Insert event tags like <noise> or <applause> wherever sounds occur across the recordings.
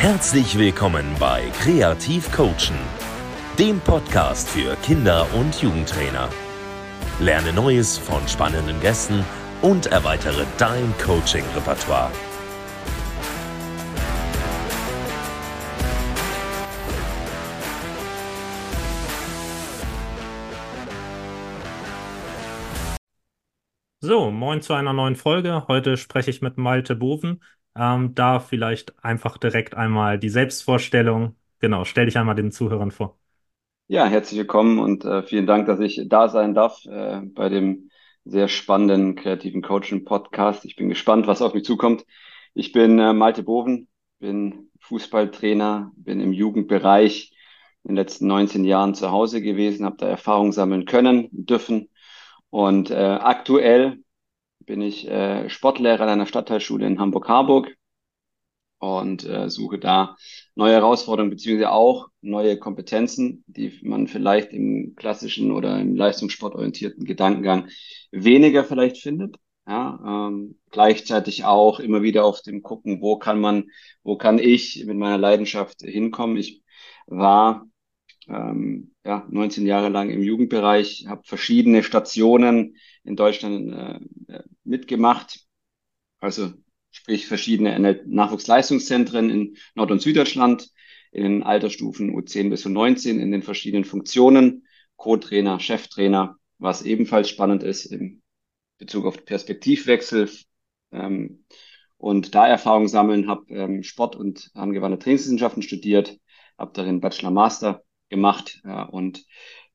Herzlich willkommen bei Kreativ Coachen, dem Podcast für Kinder- und Jugendtrainer. Lerne Neues von spannenden Gästen und erweitere dein Coaching-Repertoire. So, moin zu einer neuen Folge. Heute spreche ich mit Malte Boven. Ähm, da vielleicht einfach direkt einmal die Selbstvorstellung. Genau, stell dich einmal den Zuhörern vor. Ja, herzlich willkommen und äh, vielen Dank, dass ich da sein darf äh, bei dem sehr spannenden kreativen Coaching Podcast. Ich bin gespannt, was auf mich zukommt. Ich bin äh, Malte Boven, bin Fußballtrainer, bin im Jugendbereich in den letzten 19 Jahren zu Hause gewesen, habe da Erfahrung sammeln können, dürfen und äh, aktuell bin ich äh, Sportlehrer an einer Stadtteilschule in Hamburg-Harburg und äh, suche da neue Herausforderungen beziehungsweise auch neue Kompetenzen, die man vielleicht im klassischen oder im leistungssportorientierten Gedankengang weniger vielleicht findet. Ja, ähm, gleichzeitig auch immer wieder auf dem gucken, wo kann man, wo kann ich mit meiner Leidenschaft hinkommen. Ich war ähm, ja, 19 Jahre lang im Jugendbereich, habe verschiedene Stationen in Deutschland äh, mitgemacht, also sprich verschiedene Nachwuchsleistungszentren in Nord- und Süddeutschland, in den Altersstufen U10 bis U19, in den verschiedenen Funktionen, Co-Trainer, Cheftrainer, was ebenfalls spannend ist im Bezug auf Perspektivwechsel ähm, und da Erfahrung sammeln, habe ähm, Sport und angewandte Trainingswissenschaften studiert, habe darin Bachelor Master gemacht äh, und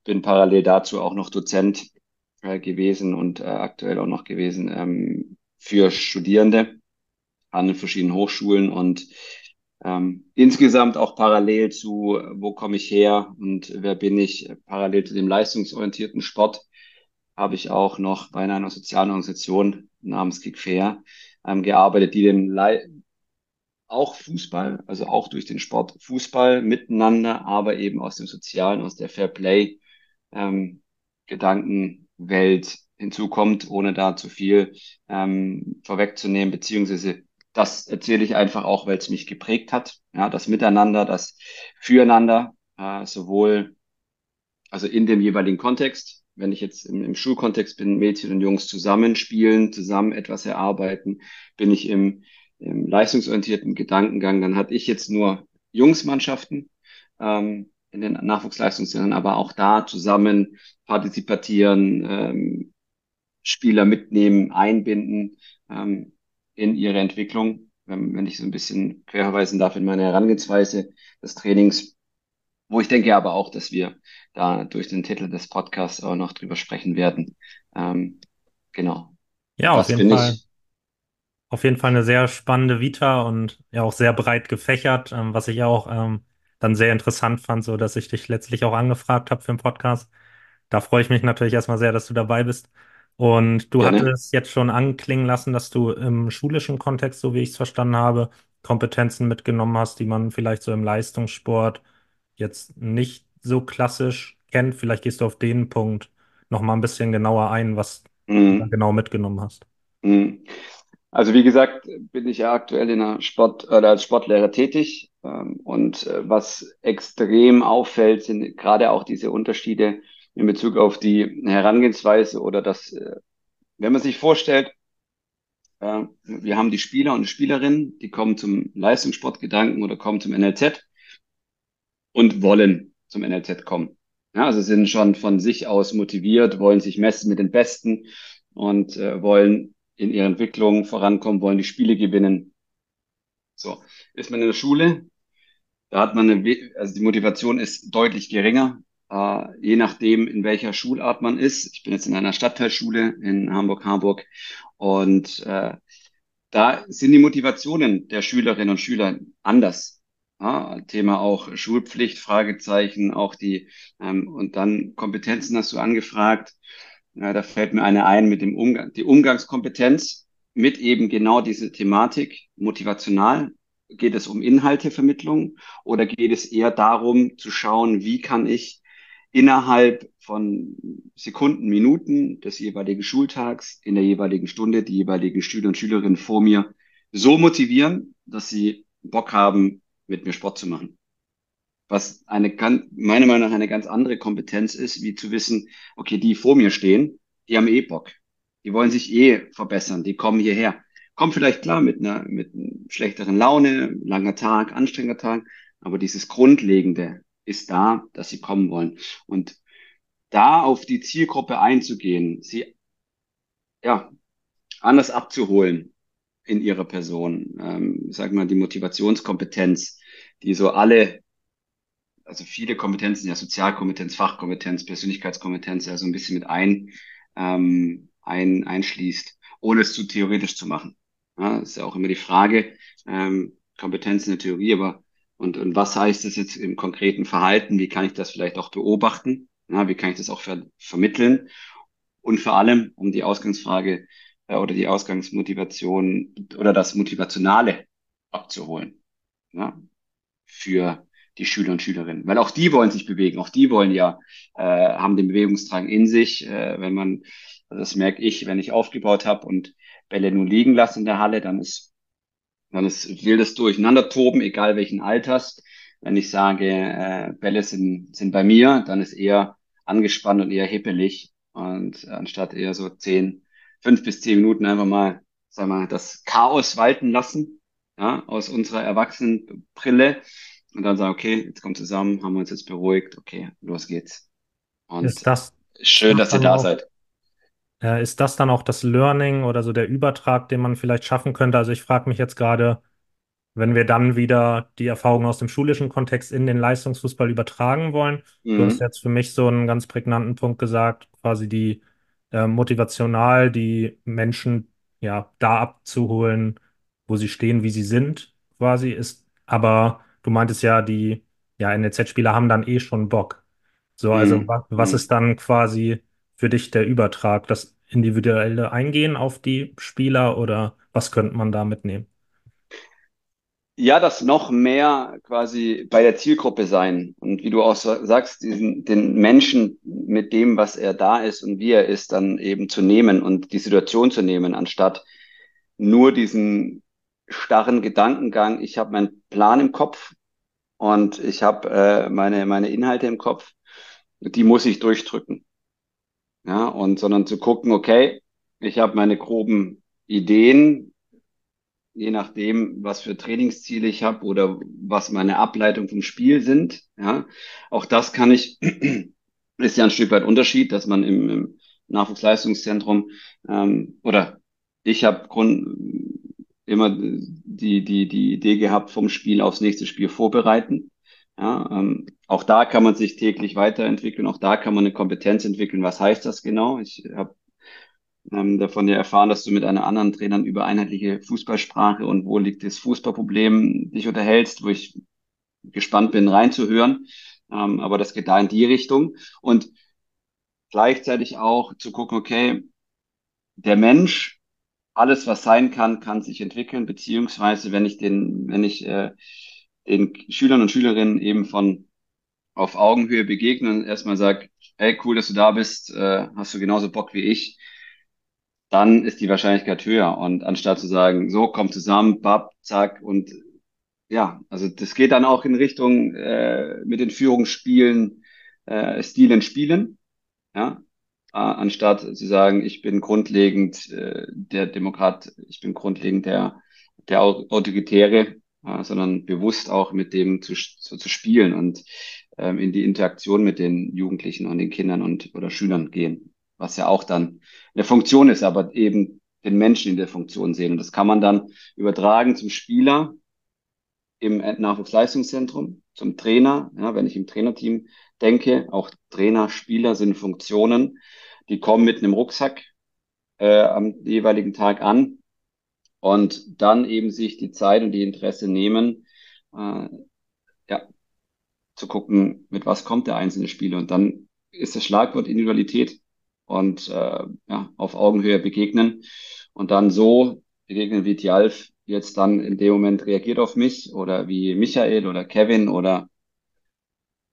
bin parallel dazu auch noch Dozent äh, gewesen und äh, aktuell auch noch gewesen ähm, für Studierende an den verschiedenen Hochschulen und ähm, insgesamt auch parallel zu, wo komme ich her und wer bin ich, parallel zu dem leistungsorientierten Sport, habe ich auch noch bei einer sozialen Organisation namens Kick Fair ähm, gearbeitet, die den Le auch Fußball, also auch durch den Sport Fußball miteinander, aber eben aus dem Sozialen, aus der Fair Play ähm, Gedankenwelt hinzukommt, ohne da zu viel ähm, vorwegzunehmen, beziehungsweise das erzähle ich einfach auch, weil es mich geprägt hat. Ja, das Miteinander, das Füreinander, äh, sowohl also in dem jeweiligen Kontext, wenn ich jetzt im, im Schulkontext bin, Mädchen und Jungs zusammenspielen, zusammen etwas erarbeiten, bin ich im im leistungsorientierten Gedankengang, dann hatte ich jetzt nur Jungsmannschaften ähm, in den Nachwuchsleistungszentren, aber auch da zusammen partizipatieren, ähm, Spieler mitnehmen, einbinden ähm, in ihre Entwicklung. Wenn, wenn ich so ein bisschen querverweisen darf in meine Herangehensweise des Trainings, wo ich denke aber auch, dass wir da durch den Titel des Podcasts auch noch drüber sprechen werden. Ähm, genau. Ja, auf jeden Fall. Ich, auf jeden Fall eine sehr spannende Vita und ja auch sehr breit gefächert, ähm, was ich auch ähm, dann sehr interessant fand, so dass ich dich letztlich auch angefragt habe für den Podcast. Da freue ich mich natürlich erstmal sehr, dass du dabei bist. Und du Gerne. hattest jetzt schon anklingen lassen, dass du im schulischen Kontext, so wie ich es verstanden habe, Kompetenzen mitgenommen hast, die man vielleicht so im Leistungssport jetzt nicht so klassisch kennt. Vielleicht gehst du auf den Punkt noch mal ein bisschen genauer ein, was mhm. du genau mitgenommen hast. Mhm. Also wie gesagt, bin ich ja aktuell in der Sport oder als Sportlehrer tätig. Ähm, und äh, was extrem auffällt, sind gerade auch diese Unterschiede in Bezug auf die Herangehensweise oder das, äh, wenn man sich vorstellt, äh, wir haben die Spieler und Spielerinnen, die kommen zum Leistungssportgedanken oder kommen zum NLZ und wollen zum NLZ kommen. Ja, also sind schon von sich aus motiviert, wollen sich messen mit den Besten und äh, wollen in ihrer Entwicklung vorankommen, wollen die Spiele gewinnen. So, ist man in der Schule, da hat man eine, also die Motivation ist deutlich geringer, äh, je nachdem, in welcher Schulart man ist. Ich bin jetzt in einer Stadtteilschule in Hamburg-Harburg und äh, da sind die Motivationen der Schülerinnen und Schüler anders. Ja, Thema auch Schulpflicht, Fragezeichen, auch die ähm, und dann Kompetenzen hast du angefragt. Ja, da fällt mir eine ein mit dem Umgang, die Umgangskompetenz mit eben genau diese Thematik, motivational. Geht es um Inhaltevermittlung oder geht es eher darum zu schauen, wie kann ich innerhalb von Sekunden, Minuten des jeweiligen Schultags in der jeweiligen Stunde die jeweiligen Schüler und Schülerinnen vor mir so motivieren, dass sie Bock haben, mit mir Sport zu machen. Was eine ganz, meiner Meinung nach eine ganz andere Kompetenz ist, wie zu wissen, okay, die vor mir stehen, die haben eh Bock. Die wollen sich eh verbessern, die kommen hierher. Kommen vielleicht klar mit einer, mit einer schlechteren Laune, langer Tag, anstrengender Tag, aber dieses Grundlegende ist da, dass sie kommen wollen. Und da auf die Zielgruppe einzugehen, sie ja anders abzuholen in ihrer Person, ähm, sag mal die Motivationskompetenz, die so alle, also viele Kompetenzen, ja Sozialkompetenz, Fachkompetenz, Persönlichkeitskompetenz, ja so ein bisschen mit ein, ähm, ein einschließt, ohne es zu theoretisch zu machen. Ja, ist ja auch immer die Frage, ähm, Kompetenz in der Theorie, aber und, und was heißt das jetzt im konkreten Verhalten? Wie kann ich das vielleicht auch beobachten? Ja, wie kann ich das auch ver vermitteln? Und vor allem, um die Ausgangsfrage äh, oder die Ausgangsmotivation oder das Motivationale abzuholen ja, für die Schüler und Schülerinnen. Weil auch die wollen sich bewegen, auch die wollen ja, äh, haben den Bewegungsdrang in sich. Äh, wenn man, das merke ich, wenn ich aufgebaut habe und Bälle nur liegen lasse in der Halle, dann ist, dann ist wildes Durcheinandertoben, egal welchen Alters. Wenn ich sage, äh, Bälle sind, sind bei mir, dann ist eher angespannt und eher hippelig. Und anstatt eher so zehn, fünf bis zehn Minuten einfach mal, sag mal, das Chaos walten lassen, ja, aus unserer Erwachsenenbrille. Und dann sagen, okay, jetzt kommt zusammen, haben wir uns jetzt beruhigt, okay, los geht's. Und das, schön, dass ihr da auch, seid. Äh, ist das dann auch das Learning oder so der Übertrag, den man vielleicht schaffen könnte? Also ich frage mich jetzt gerade, wenn wir dann wieder die Erfahrungen aus dem schulischen Kontext in den Leistungsfußball übertragen wollen. Du hast Mhm. jetzt für mich so einen ganz prägnanten Punkt gesagt, quasi die äh, motivational die Menschen ja da abzuholen, wo sie stehen, wie sie sind, quasi ist. Aber du meintest ja, die ja NLZ-Spieler haben dann eh schon Bock. So, also Mhm. was, was Mhm. ist dann quasi für dich der Übertrag, das individuelle Eingehen auf die Spieler oder was könnte man da mitnehmen? Ja, das noch mehr quasi bei der Zielgruppe sein. Und wie du auch sa- sagst, diesen, den Menschen mit dem, was er da ist und wie er ist, dann eben zu nehmen und die Situation zu nehmen, anstatt nur diesen starren Gedankengang, ich habe meinen Plan im Kopf und ich habe äh, meine, meine Inhalte im Kopf, die muss ich durchdrücken. Ja, und sondern zu gucken, okay, ich habe meine groben Ideen, je nachdem, was für Trainingsziele ich habe oder was meine Ableitung vom Spiel sind. Ja, auch das kann ich, <clears throat> ist ja ein Stück weit Unterschied, dass man im, im Nachwuchsleistungszentrum ähm, oder ich habe Grund, immer die, die, die Idee gehabt, vom Spiel aufs nächste Spiel vorbereiten. Ja, ähm, auch da kann man sich täglich weiterentwickeln, auch da kann man eine Kompetenz entwickeln. Was heißt das genau? Ich habe ähm, davon ja erfahren, dass du mit einer anderen Trainerin über einheitliche Fußballsprache und wo liegt das Fußballproblem dich unterhältst, wo ich gespannt bin, reinzuhören. Ähm, aber das geht da in die Richtung. Und gleichzeitig auch zu gucken, okay, der Mensch, alles, was sein kann, kann sich entwickeln, beziehungsweise wenn ich den, wenn ich äh, den Schülern und Schülerinnen eben von auf Augenhöhe begegne und erstmal sage, hey, cool, dass du da bist, äh, hast du genauso Bock wie ich, dann ist die Wahrscheinlichkeit höher. Und anstatt zu sagen, so, komm zusammen, bap, zack, und ja, also das geht dann auch in Richtung äh, mit den Führungsspielen, äh, Stilen spielen, ja, äh, anstatt zu sagen, ich bin grundlegend äh, der Demokrat, ich bin grundlegend der, der Au- Autoritäre, äh, sondern bewusst auch mit dem zu, zu, zu spielen und ähm, in die Interaktion mit den Jugendlichen und den Kindern und oder Schülern gehen, was ja auch dann eine Funktion ist, aber eben den Menschen in der Funktion sehen. Und das kann man dann übertragen zum Spieler im Nachwuchsleistungszentrum, zum Trainer, ja, wenn ich im Trainerteam denke, auch Trainer, Spieler sind Funktionen, die kommen mit einem Rucksack äh, am jeweiligen Tag an und dann eben sich die Zeit und die Interesse nehmen, äh, ja, zu gucken, mit was kommt der einzelne Spieler. Und dann ist das Schlagwort Individualität und äh, ja, auf Augenhöhe begegnen und dann so begegnen, wie Tjalf jetzt dann in dem Moment reagiert auf mich oder wie Michael oder Kevin oder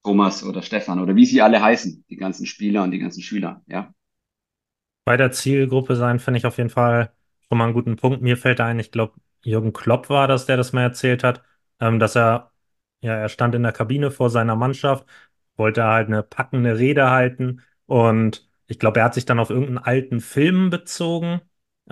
Thomas oder Stefan oder wie sie alle heißen, die ganzen Spieler und die ganzen Schüler, ja. Bei der Zielgruppe sein finde ich auf jeden Fall schon mal einen guten Punkt. Mir fällt ein, ich glaube, Jürgen Klopp war das, der das mal erzählt hat, ähm, dass er ja, er stand in der Kabine vor seiner Mannschaft, wollte halt eine packende Rede halten und ich glaube, er hat sich dann auf irgendeinen alten Film bezogen.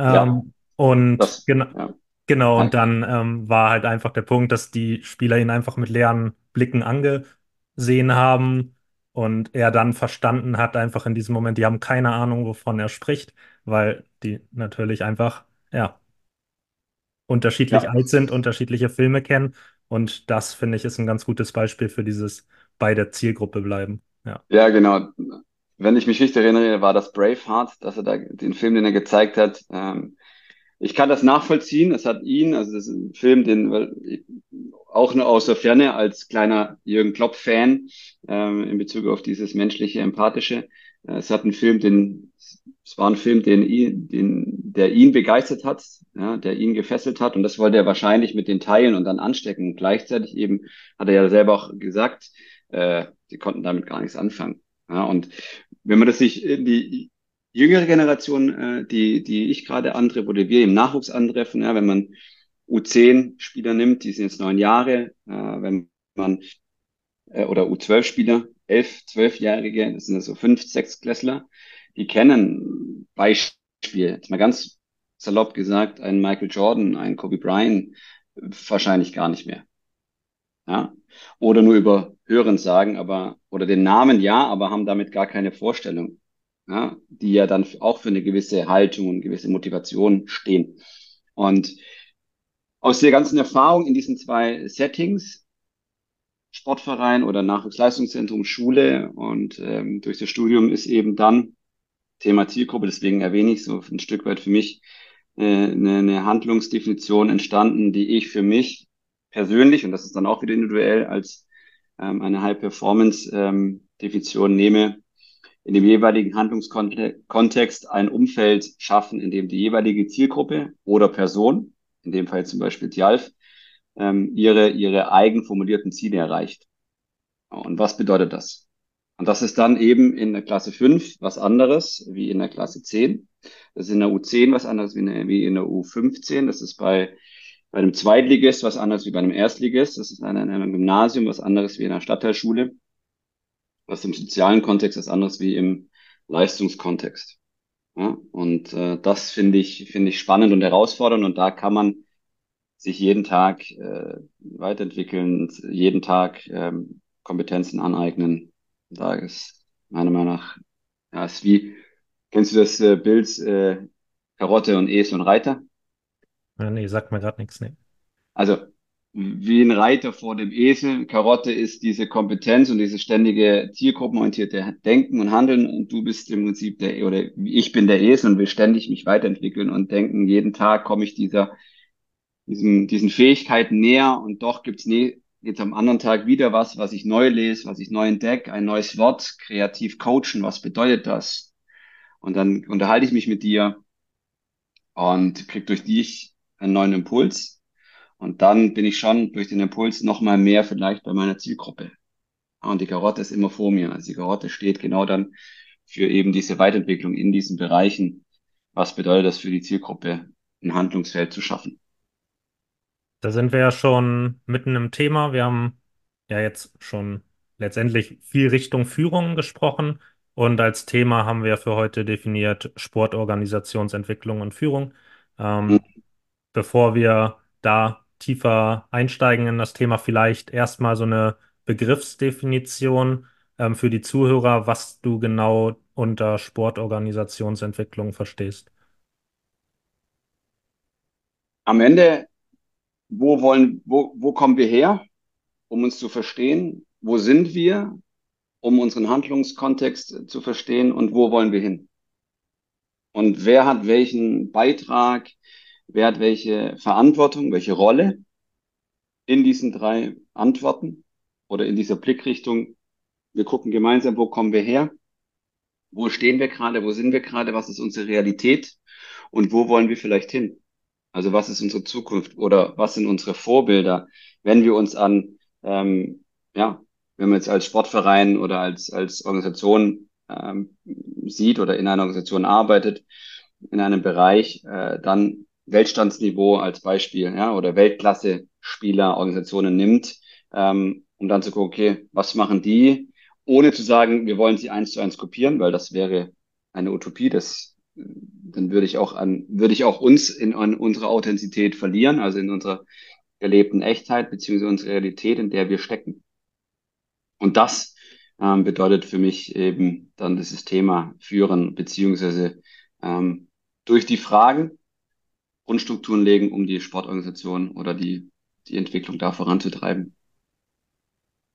Ja, Ähm, und das, genau, ja. genau, und dann ähm, war halt einfach der Punkt, dass die Spieler ihn einfach mit leeren Blicken angesehen haben und er dann verstanden hat, einfach in diesem Moment, die haben keine Ahnung, wovon er spricht, weil die natürlich einfach, ja, unterschiedlich Ja, alt sind, unterschiedliche Filme kennen. Und das, finde ich, ist ein ganz gutes Beispiel für dieses bei der Zielgruppe bleiben. Ja. ja, genau. Wenn ich mich richtig erinnere, war das Braveheart, dass er da den Film, den er gezeigt hat. Ähm, ich kann das nachvollziehen. Es hat ihn, also das ist ein Film, den weil, auch nur aus der Ferne als kleiner Jürgen Klopp-Fan ähm, in Bezug auf dieses menschliche, empathische. Äh, es hat einen Film, den es war ein Film, den ihn, den, der ihn begeistert hat, ja, der ihn gefesselt hat. Und das wollte er wahrscheinlich mit den Teilen und dann anstecken. Und gleichzeitig eben hat er ja selber auch gesagt, äh, sie konnten damit gar nichts anfangen. Ja, und wenn man das sich in die jüngere Generation, äh, die, die ich gerade antreffe oder wir im Nachwuchs antreffen, ja, wenn man U10-Spieler nimmt, die sind jetzt neun Jahre, äh, wenn man äh, oder U12-Spieler, elf, zwölfjährige, das sind also fünf, sechs Klässler, die kennen Beispiel, jetzt mal ganz salopp gesagt, einen Michael Jordan, einen Kobe Bryant wahrscheinlich gar nicht mehr. Ja? Oder nur über Hören sagen, aber, oder den Namen ja, aber haben damit gar keine Vorstellung. Ja? Die ja dann auch für eine gewisse Haltung und gewisse Motivation stehen. Und aus der ganzen Erfahrung in diesen zwei Settings, Sportverein oder Nachwuchsleistungszentrum, Schule und ähm, durch das Studium ist eben dann Thema Zielgruppe, deswegen erwähne ich so ein Stück weit für mich äh, eine, eine Handlungsdefinition entstanden, die ich für mich persönlich, und das ist dann auch wieder individuell, als ähm, eine High-Performance-Definition ähm, nehme, in dem jeweiligen Handlungskontext ein Umfeld schaffen, in dem die jeweilige Zielgruppe oder Person, in dem Fall zum Beispiel Tialf, ähm, ihre, ihre eigen formulierten Ziele erreicht. Und was bedeutet das? Und das ist dann eben in der Klasse 5 was anderes wie in der Klasse 10. Das ist in der U10 was anderes wie in der, wie in der U15. Das ist bei, bei einem Zweitligist was anderes wie bei einem Erstligist. Das ist in einem Gymnasium was anderes wie in einer Stadtteilschule. Was im sozialen Kontext was anderes wie im Leistungskontext. Ja, und äh, das finde ich, finde ich spannend und herausfordernd. Und da kann man sich jeden Tag äh, weiterentwickeln, jeden Tag ähm, Kompetenzen aneignen, da ist meiner Meinung nach, ja, ist wie, kennst du das äh, Bild äh, Karotte und Esel und Reiter? Ja, nee, sagt mir gerade nichts, nee. Also wie ein Reiter vor dem Esel. Karotte ist diese Kompetenz und dieses ständige zielgruppenorientierte Denken und Handeln und du bist im Prinzip der, oder ich bin der Esel und will ständig mich weiterentwickeln und denken, jeden Tag komme ich dieser, diesem, diesen Fähigkeiten näher und doch gibt's ne, jetzt am anderen Tag wieder was, was ich neu lese, was ich neu entdecke, ein neues Wort, kreativ coachen, was bedeutet das? Und dann unterhalte ich mich mit dir und krieg durch dich einen neuen Impuls. Und dann bin ich schon durch den Impuls noch mal mehr vielleicht bei meiner Zielgruppe. Und die Karotte ist immer vor mir. Also die Karotte steht genau dann für eben diese Weiterentwicklung in diesen Bereichen. Was bedeutet das für die Zielgruppe, ein Handlungsfeld zu schaffen? Da sind wir ja schon mitten im Thema. Wir haben ja jetzt schon letztendlich viel Richtung Führung gesprochen. Und als Thema haben wir für heute definiert Sportorganisationsentwicklung und Führung. Ähm, Hm. bevor wir da tiefer einsteigen in das Thema, vielleicht erstmal so eine Begriffsdefinition ähm, für die Zuhörer, was du genau unter Sportorganisationsentwicklung verstehst. Am Ende wo wollen, wo, wo kommen wir her, um uns zu verstehen? Wo sind wir, um unseren Handlungskontext zu verstehen? Und wo wollen wir hin? Und wer hat welchen Beitrag? Wer hat welche Verantwortung, welche Rolle in diesen drei Antworten oder in dieser Blickrichtung? Wir gucken gemeinsam, wo kommen wir her? Wo stehen wir gerade? Wo sind wir gerade? Was ist unsere Realität? Und wo wollen wir vielleicht hin? Also was ist unsere Zukunft oder was sind unsere Vorbilder, wenn wir uns an, ähm, ja, wenn man jetzt als Sportverein oder als, als Organisation ähm, sieht oder in einer Organisation arbeitet, in einem Bereich, äh, dann Weltstandsniveau als Beispiel, ja, oder Weltklasse-Spieler, Organisationen nimmt, ähm, um dann zu gucken, okay, was machen die, ohne zu sagen, wir wollen sie eins zu eins kopieren, weil das wäre eine Utopie, das dann würde ich auch an, würde ich auch uns in, in unserer Authentizität verlieren, also in unserer gelebten Echtheit beziehungsweise unsere Realität, in der wir stecken. Und das ähm, bedeutet für mich eben dann dieses Thema führen beziehungsweise ähm, durch die Fragen Grundstrukturen legen, um die Sportorganisation oder die, die Entwicklung da voranzutreiben.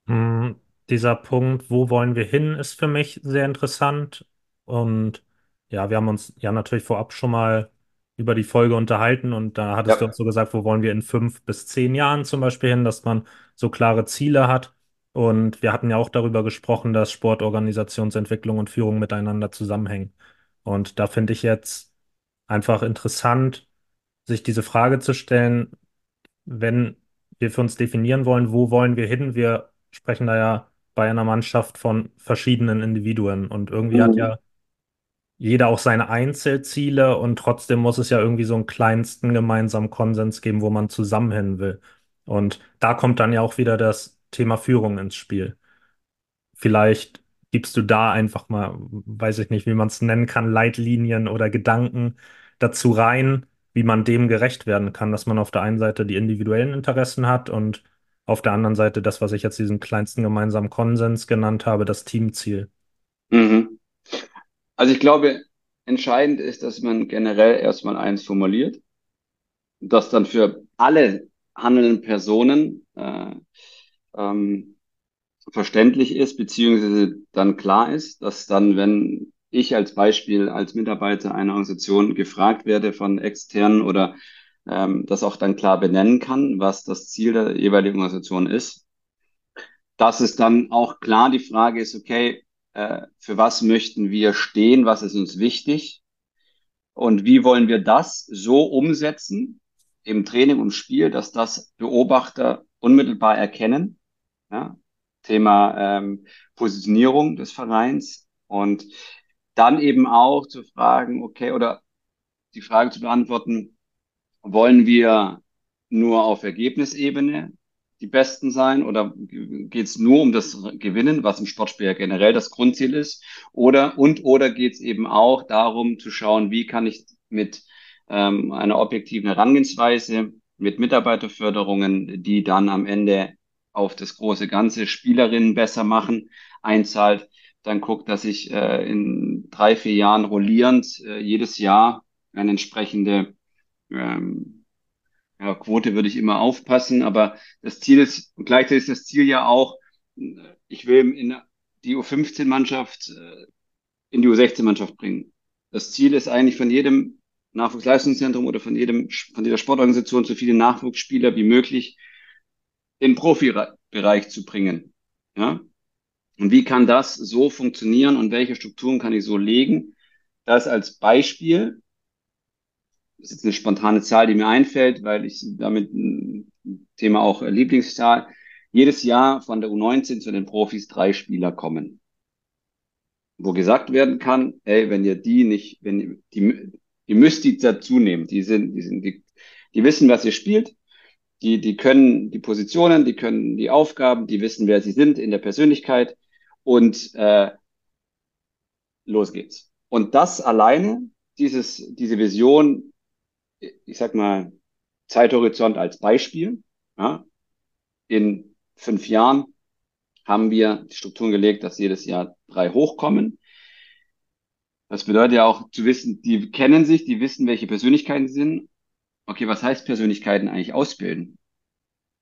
Hm, dieser Punkt, wo wollen wir hin, ist für mich sehr interessant. Und ja, wir haben uns ja natürlich vorab schon mal über die Folge unterhalten und da hattest du uns so gesagt, wo wollen wir in fünf bis zehn Jahren zum Beispiel hin, dass man so klare Ziele hat. Und wir hatten ja auch darüber gesprochen, dass Sportorganisationsentwicklung und Führung miteinander zusammenhängen. Und da finde ich jetzt einfach interessant, sich diese Frage zu stellen, wenn wir für uns definieren wollen, wo wollen wir hin? Wir sprechen da ja bei einer Mannschaft von verschiedenen Individuen und irgendwie hat Mhm. ja jeder auch seine Einzelziele und trotzdem muss es ja irgendwie so einen kleinsten gemeinsamen Konsens geben, wo man zusammen hin will. Und da kommt dann ja auch wieder das Thema Führung ins Spiel. Vielleicht gibst du da einfach mal, weiß ich nicht, wie man es nennen kann, Leitlinien oder Gedanken dazu rein, wie man dem gerecht werden kann, dass man auf der einen Seite die individuellen Interessen hat und auf der anderen Seite das, was ich jetzt diesen kleinsten gemeinsamen Konsens genannt habe, das Teamziel. Mhm. Also ich glaube, entscheidend ist, dass man generell erstmal eins formuliert, das dann für alle handelnden Personen äh, ähm, verständlich ist, beziehungsweise dann klar ist, dass dann, wenn ich als Beispiel als Mitarbeiter einer Organisation gefragt werde von externen oder ähm, das auch dann klar benennen kann, was das Ziel der jeweiligen Organisation ist, dass es dann auch klar die Frage ist, okay, äh, für was möchten wir stehen, was ist uns wichtig und wie wollen wir das so umsetzen im Training und Spiel, dass das Beobachter unmittelbar erkennen. Ja? Thema ähm, Positionierung des Vereins und dann eben auch zu fragen, okay, oder die Frage zu beantworten, wollen wir nur auf Ergebnisebene die Besten sein oder geht es nur um das Gewinnen, was im Sportspiel ja generell das Grundziel ist? Oder und oder geht es eben auch darum zu schauen, wie kann ich mit ähm, einer objektiven Herangehensweise, mit Mitarbeiterförderungen, die dann am Ende auf das große Ganze Spielerinnen besser machen, einzahlt, dann guckt, dass ich äh, in drei, vier Jahren rollierend äh, jedes Jahr eine entsprechende ähm, ja, Quote würde ich immer aufpassen, aber das Ziel ist, und gleichzeitig ist das Ziel ja auch, ich will in die U15-Mannschaft äh, in die U16-Mannschaft bringen. Das Ziel ist eigentlich von jedem Nachwuchsleistungszentrum oder von jedem, von jeder Sportorganisation so viele Nachwuchsspieler wie möglich in Profibereich zu bringen. Ja? Und wie kann das so funktionieren und welche Strukturen kann ich so legen? Das als Beispiel das ist eine spontane Zahl, die mir einfällt, weil ich damit ein Thema auch Lieblingszahl. Jedes Jahr von der U19 zu den Profis drei Spieler kommen. Wo gesagt werden kann, ey, wenn ihr die nicht, wenn ihr, die, die müsst die dazu nehmen. Die sind, die sind, die, die wissen, was ihr spielt. Die, die können die Positionen, die können die Aufgaben, die wissen, wer sie sind in der Persönlichkeit. Und äh, los geht's. Und das alleine, dieses, diese Vision, ich sag mal, Zeithorizont als Beispiel. Ja, in fünf Jahren haben wir die Strukturen gelegt, dass jedes Jahr drei hochkommen. Das bedeutet ja auch zu wissen, die kennen sich, die wissen, welche Persönlichkeiten sind. Okay, was heißt Persönlichkeiten eigentlich ausbilden?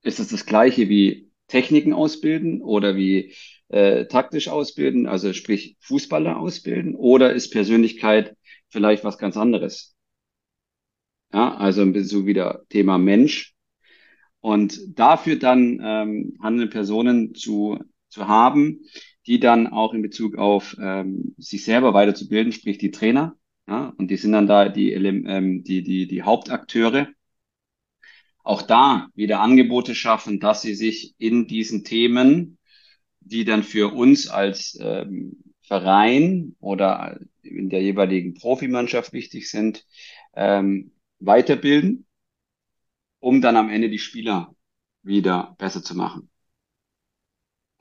Ist es das gleiche wie Techniken ausbilden oder wie äh, taktisch ausbilden, also sprich Fußballer ausbilden? Oder ist Persönlichkeit vielleicht was ganz anderes? Ja, also ein bisschen wieder Thema Mensch. Und dafür dann ähm, handelnde Personen zu, zu haben, die dann auch in Bezug auf ähm, sich selber weiterzubilden, sprich die Trainer, ja, und die sind dann da die, ähm, die, die, die Hauptakteure. Auch da wieder Angebote schaffen, dass sie sich in diesen Themen, die dann für uns als ähm, Verein oder in der jeweiligen Profimannschaft wichtig sind, ähm, weiterbilden, um dann am Ende die Spieler wieder besser zu machen.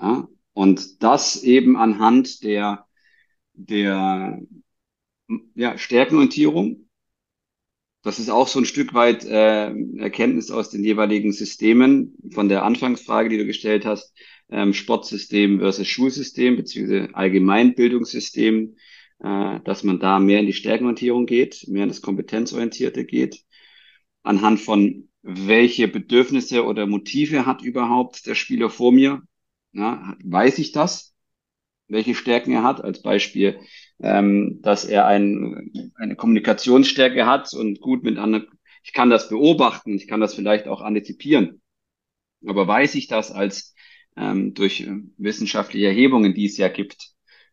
Ja? Und das eben anhand der, der ja, Stärkenorientierung. Das ist auch so ein Stück weit äh, Erkenntnis aus den jeweiligen Systemen von der Anfangsfrage, die du gestellt hast, ähm, Sportsystem versus Schulsystem beziehungsweise Allgemeinbildungssystem, äh, dass man da mehr in die Stärkenorientierung geht, mehr in das Kompetenzorientierte geht, anhand von welche Bedürfnisse oder Motive hat überhaupt der Spieler vor mir? Ja, weiß ich das? Welche Stärken er hat? Als Beispiel, ähm, dass er ein, eine Kommunikationsstärke hat und gut mit anderen. Ich kann das beobachten, ich kann das vielleicht auch antizipieren. Aber weiß ich das als ähm, durch wissenschaftliche Erhebungen, die es ja gibt,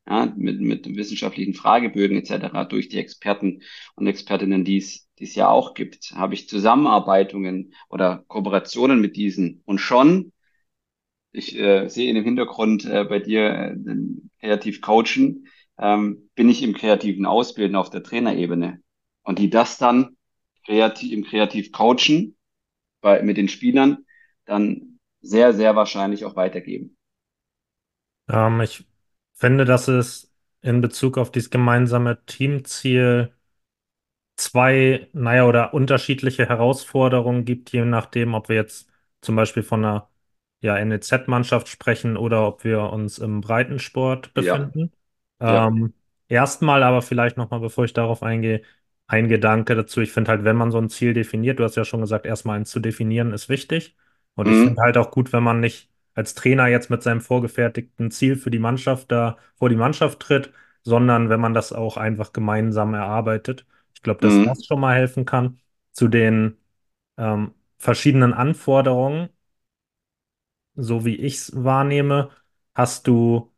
ja, mit, mit wissenschaftlichen Fragebögen etc., durch die Experten und Expertinnen, die es, die es ja auch gibt, habe ich Zusammenarbeitungen oder Kooperationen mit diesen. Und schon, ich äh, sehe in dem Hintergrund äh, bei dir äh, kreativ coachen, ähm, bin ich im kreativen Ausbilden auf der Trainerebene. Und die das dann kreativ, im kreativ coachen bei, mit den Spielern dann sehr, sehr wahrscheinlich auch weitergeben. Ähm, ich finde, dass es in Bezug auf dieses gemeinsame Teamziel zwei, naja, oder unterschiedliche Herausforderungen gibt, je nachdem, ob wir jetzt zum Beispiel von einer ja, NEZ-Mannschaft sprechen oder ob wir uns im Breitensport befinden. Ja. Ähm, erstmal aber vielleicht nochmal, bevor ich darauf eingehe, ein Gedanke dazu. Ich finde halt, wenn man so ein Ziel definiert, du hast ja schon gesagt, erstmal eins zu definieren ist wichtig. Und ich Mhm. finde halt auch gut, wenn man nicht als Trainer jetzt mit seinem vorgefertigten Ziel für die Mannschaft da vor die Mannschaft tritt, sondern wenn man das auch einfach gemeinsam erarbeitet. Ich glaube, dass Mhm. das schon mal helfen kann. Zu den ähm, verschiedenen Anforderungen, so wie ich es wahrnehme, hast du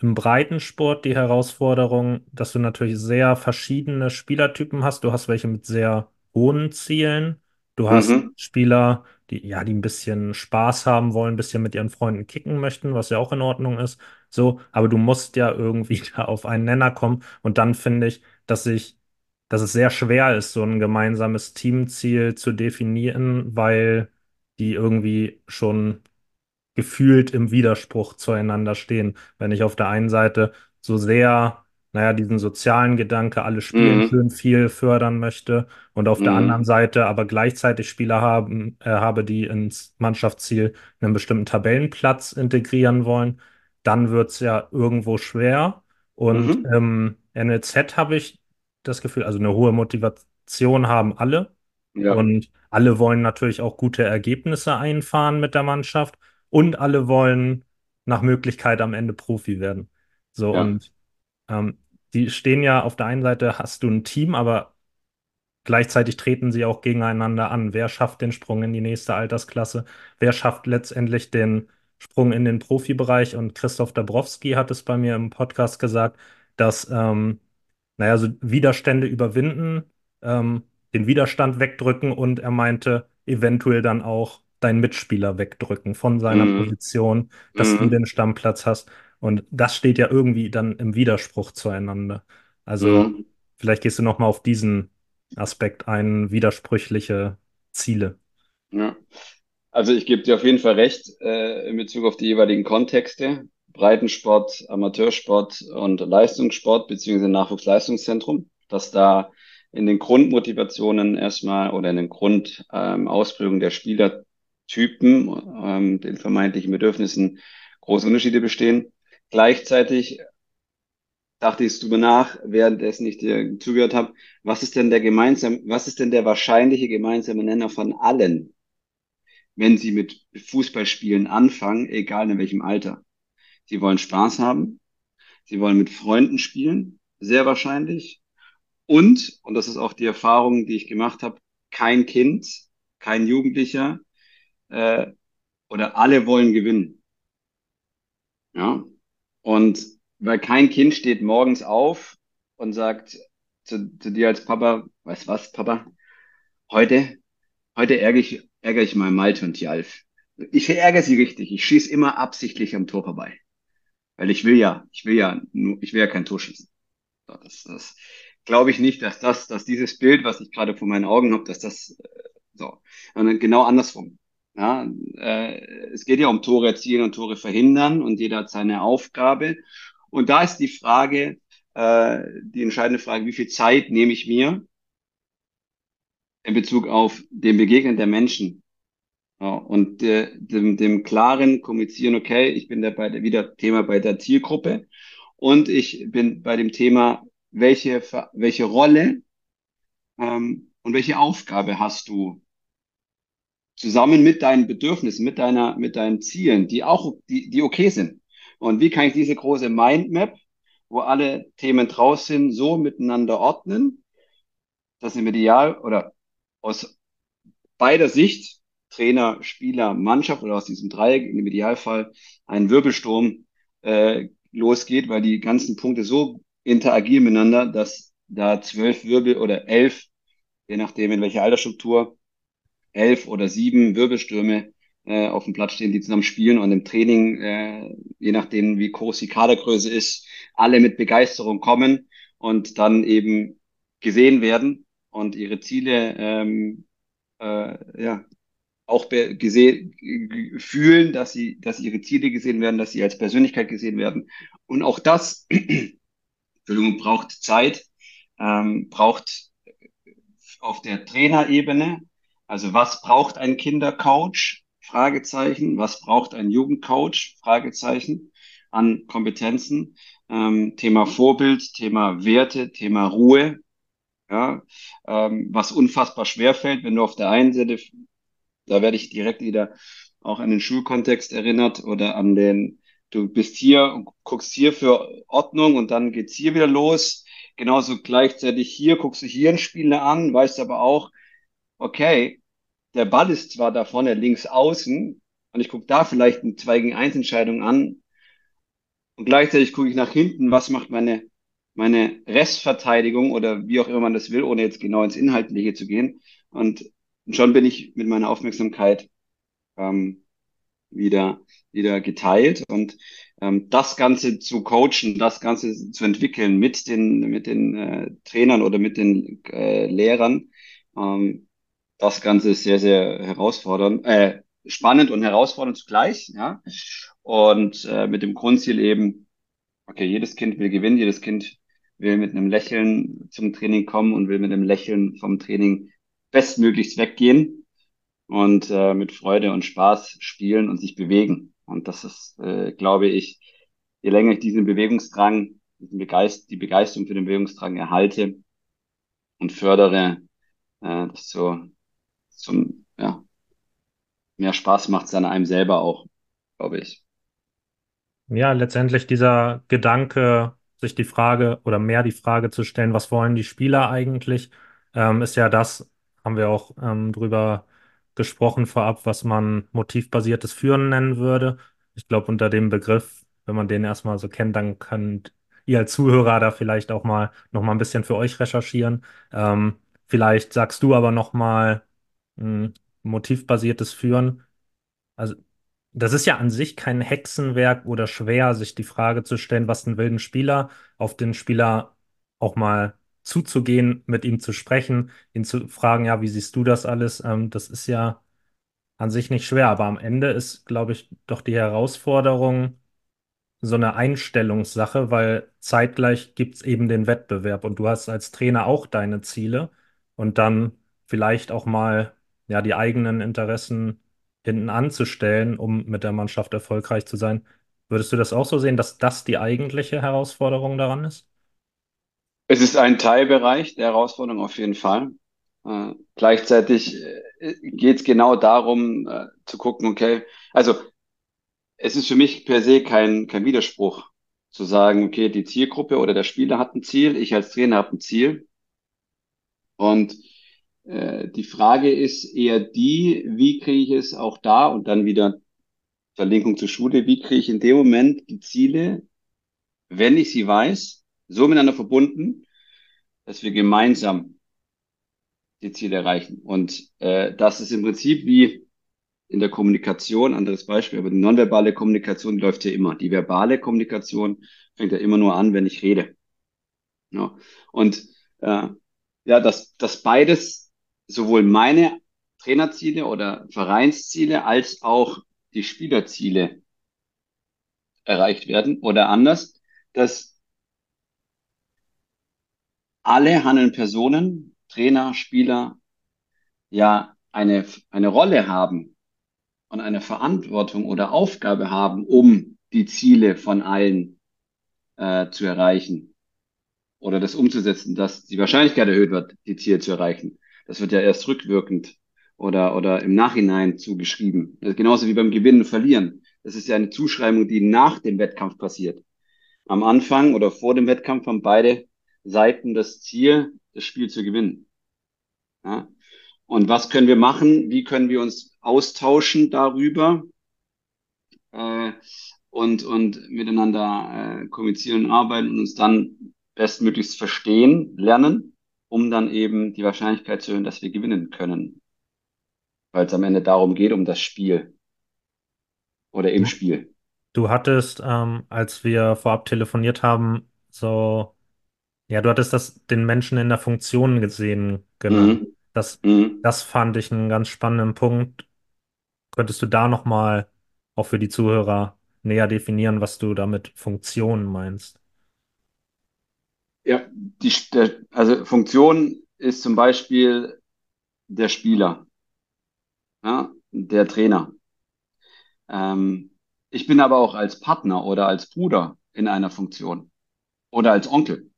im Breitensport die Herausforderung, dass du natürlich sehr verschiedene Spielertypen hast. Du hast welche mit sehr hohen Zielen. Du hast Mhm. Spieler, die, ja, die ein bisschen Spaß haben wollen, ein bisschen mit ihren Freunden kicken möchten, was ja auch in Ordnung ist. So, aber du musst ja irgendwie <laughs> da auf einen Nenner kommen. Und dann finde ich, dass ich, dass es sehr schwer ist, so ein gemeinsames Teamziel zu definieren, weil die irgendwie schon gefühlt im Widerspruch zueinander stehen. Wenn ich auf der einen Seite so sehr, naja, diesen sozialen Gedanke, alle spielen Mhm. schön viel fördern möchte und auf der anderen Mhm. Seite aber gleichzeitig Spieler haben, äh, habe, die ins Mannschaftsziel einen bestimmten Tabellenplatz integrieren wollen, dann wird es ja irgendwo schwer. Und Mhm. im NLZ habe ich das Gefühl, also eine hohe Motivation haben alle. Ja, Und alle wollen natürlich auch gute Ergebnisse einfahren mit der Mannschaft und alle wollen nach Möglichkeit am Ende Profi werden. So, ja, und ähm, die stehen ja auf der einen Seite hast du ein Team, aber gleichzeitig treten sie auch gegeneinander an. Wer schafft den Sprung in die nächste Altersklasse? Wer schafft letztendlich den Sprung in den Profibereich? Und Christoph Dabrowski hat es bei mir im Podcast gesagt, dass ähm, naja, so Widerstände überwinden, ähm, den Widerstand wegdrücken und er meinte, eventuell dann auch deinen Mitspieler wegdrücken von seiner Mhm. Position, dass du Mhm. den Stammplatz hast. Und das steht ja irgendwie dann im Widerspruch zueinander. Also Mhm. vielleicht gehst du noch mal auf diesen Aspekt ein, widersprüchliche Ziele. Ja. Also ich gebe dir auf jeden Fall recht äh, in Bezug auf die jeweiligen Kontexte. Breitensport, Amateursport und Leistungssport beziehungsweise Nachwuchsleistungszentrum, dass da in den Grundmotivationen erstmal oder in den Grundausbildungen ähm, der Spielertypen, ähm, den vermeintlichen Bedürfnissen große Unterschiede bestehen. Gleichzeitig dachte ich drüber nach, währenddessen ich dir zugehört habe, was ist denn der gemeinsam, was ist denn der wahrscheinliche gemeinsame Nenner von allen? wenn sie mit Fußballspielen anfangen, egal in welchem Alter. Sie wollen Spaß haben, sie wollen mit Freunden spielen, sehr wahrscheinlich. Und, und das ist auch die Erfahrung, die ich gemacht habe, kein Kind, kein Jugendlicher äh, oder alle wollen gewinnen. Ja. Und weil kein Kind steht morgens auf und sagt zu, zu dir als Papa, weißt was, Papa, heute Heute ärgere ich, ärgere ich mal Malte und Jalf. Ich ärgere sie richtig. Ich schieße immer absichtlich am Tor vorbei. Weil ich will ja, ich will ja, ich will ja kein Tor schießen. Das, das glaube ich nicht, dass das, dass dieses Bild, was ich gerade vor meinen Augen habe, dass das, äh, so, sondern genau andersrum. Ja, äh, es geht ja um Tore erzielen und Tore verhindern und jeder hat seine Aufgabe. Und da ist die Frage, äh, die entscheidende Frage, wie viel Zeit nehme ich mir in Bezug auf den Begegnen der Menschen? Ja, und äh, dem, dem klaren Kommunizieren, okay, ich bin da bei der, wieder Thema bei der Zielgruppe und ich bin bei dem Thema, welche, welche Rolle ähm, und welche Aufgabe hast du zusammen mit deinen Bedürfnissen, mit deiner, mit deinen Zielen, die auch, die, die okay sind. Und wie kann ich diese große Mindmap, wo alle Themen draus sind, so miteinander ordnen, dass im Ideal oder aus beider Sicht, Trainer, Spieler, Mannschaft oder aus diesem Dreieck im Idealfall ein Wirbelsturm äh, losgeht, weil die ganzen Punkte so interagieren miteinander, dass da zwölf Wirbel oder elf, je nachdem in welcher Altersstruktur, elf oder sieben Wirbelstürme äh, auf dem Platz stehen, die zusammen spielen und im Training, äh, je nachdem wie groß die Kadergröße ist, alle mit Begeisterung kommen und dann eben gesehen werden und ihre Ziele ähm, äh, ja, auch gesehen, fühlen, dass sie, dass ihre Ziele gesehen werden, dass sie als Persönlichkeit gesehen werden. Und auch das, <clears throat> braucht Zeit, ähm, braucht auf der Trainerebene, also was braucht ein Kindercoach? Fragezeichen. Was braucht ein Jugendcoach? Fragezeichen an Kompetenzen. Ähm, Thema Vorbild, Thema Werte, Thema Ruhe. Ja, ähm, was unfassbar schwer fällt, wenn du auf der einen Seite da werde ich direkt wieder auch an den Schulkontext erinnert oder an den, du bist hier und guckst hier für Ordnung und dann geht's hier wieder los. Genauso gleichzeitig hier guckst du hier einen Spieler an, weißt aber auch, okay, der Ball ist zwar da vorne links außen und ich gucke da vielleicht eine 2 gegen 1 Entscheidung an und gleichzeitig gucke ich nach hinten, was macht meine, meine Restverteidigung oder wie auch immer man das will, ohne jetzt genau ins Inhaltliche zu gehen. Und schon bin ich mit meiner Aufmerksamkeit ähm, wieder, wieder geteilt. Und ähm, das Ganze zu coachen, das Ganze zu entwickeln mit den, mit den äh, Trainern oder mit den äh, Lehrern, ähm, das Ganze ist sehr, sehr herausfordernd, äh, spannend und herausfordernd zugleich. Ja? Und äh, mit dem Grundziel eben, okay, jedes Kind will gewinnen, jedes Kind will mit einem Lächeln zum Training kommen und will mit einem Lächeln vom Training bestmöglichst weggehen und äh, mit Freude und Spaß spielen und sich bewegen. Und das ist, äh, glaube ich, je länger ich diesen Bewegungsdrang, diesen Begeist die Begeisterung für den Bewegungsdrang erhalte und fördere, äh, das so zum, ja, mehr Spaß macht es dann einem selber auch, glaube ich. Ja, letztendlich dieser Gedanke, sich die Frage oder mehr die Frage zu stellen, was wollen die Spieler eigentlich, ähm, ist ja das, haben wir auch ähm, drüber gesprochen vorab, was man motivbasiertes Führen nennen würde. Ich glaube, unter dem Begriff, wenn man den erstmal so kennt, dann könnt ihr als Zuhörer da vielleicht auch mal noch mal ein bisschen für euch recherchieren. Ähm, vielleicht sagst du aber noch mal motivbasiertes Führen. Also das ist ja an sich kein Hexenwerk oder schwer, sich die Frage zu stellen, was einen wilden Spieler auf den Spieler auch mal zuzugehen, mit ihm zu sprechen, ihn zu fragen, ja, wie siehst du das alles? Ähm, das ist ja an sich nicht schwer, aber am Ende ist, glaube ich, doch die Herausforderung so eine Einstellungssache, weil zeitgleich gibt es eben den Wettbewerb und du hast als Trainer auch deine Ziele und dann vielleicht auch mal ja die eigenen Interessen hinten anzustellen, um mit der Mannschaft erfolgreich zu sein. Würdest du das auch so sehen, dass das die eigentliche Herausforderung daran ist? Es ist ein Teilbereich der Herausforderung auf jeden Fall. Äh, gleichzeitig äh, geht es genau darum äh, zu gucken, okay, also es ist für mich per se kein, kein Widerspruch zu sagen, okay, die Zielgruppe oder der Spieler hat ein Ziel, ich als Trainer habe ein Ziel. Und äh, die Frage ist eher die, wie kriege ich es auch da und dann wieder Verlinkung zur Schule, wie kriege ich in dem Moment die Ziele, wenn ich sie weiß, so miteinander verbunden, dass wir gemeinsam die Ziele erreichen. Und äh, das ist im Prinzip wie in der Kommunikation, anderes Beispiel, aber die nonverbale Kommunikation läuft ja immer. Die verbale Kommunikation fängt ja immer nur an, wenn ich rede. Ja. Und äh, ja, dass, dass beides, sowohl meine Trainerziele oder Vereinsziele als auch die Spielerziele erreicht werden oder anders, dass alle handelnden Personen, Trainer, Spieler, ja eine, eine Rolle haben und eine Verantwortung oder Aufgabe haben, um die Ziele von allen äh, zu erreichen oder das umzusetzen, dass die Wahrscheinlichkeit erhöht wird, die Ziele zu erreichen. Das wird ja erst rückwirkend oder, oder im Nachhinein zugeschrieben. genauso wie beim Gewinnen und Verlieren. Das ist ja eine Zuschreibung, die nach dem Wettkampf passiert. Am Anfang oder vor dem Wettkampf haben beide Seiten das Ziel, das Spiel zu gewinnen. Ja? Und was können wir machen? Wie können wir uns austauschen darüber äh, und, und miteinander äh, kommunizieren und arbeiten und uns dann bestmöglichst verstehen, lernen, um dann eben die Wahrscheinlichkeit zu erhöhen, dass wir gewinnen können. Weil es am Ende darum geht, um das Spiel oder im Spiel. Du hattest, ähm, als wir vorab telefoniert haben, so, ja, du hattest das den Menschen in der Funktion gesehen genannt. Mhm. Das, Mhm. das fand ich einen ganz spannenden Punkt. Könntest du da nochmal auch für die Zuhörer näher definieren, was du damit Funktion meinst? Ja, die, der, also Funktion ist zum Beispiel der Spieler, ja, der Trainer. Ähm, ich bin aber auch als Partner oder als Bruder in einer Funktion oder als Onkel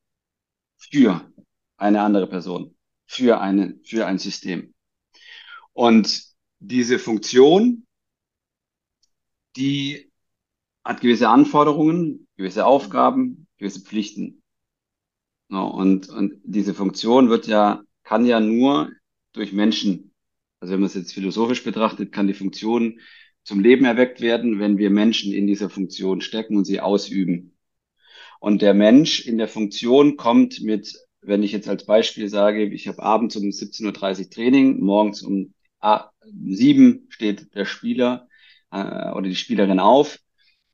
für eine andere Person, für eine, für ein System. Und diese Funktion, die hat gewisse Anforderungen, gewisse Aufgaben, gewisse Pflichten. No, und, und diese Funktion wird ja, kann ja nur durch Menschen, also wenn man es jetzt philosophisch betrachtet, kann die Funktion zum Leben erweckt werden, wenn wir Menschen in dieser Funktion stecken und sie ausüben. Und der Mensch in der Funktion kommt mit, wenn ich jetzt als Beispiel sage, ich habe abends um 17.30 Uhr Training, morgens um 7 steht der Spieler äh, oder die Spielerin auf,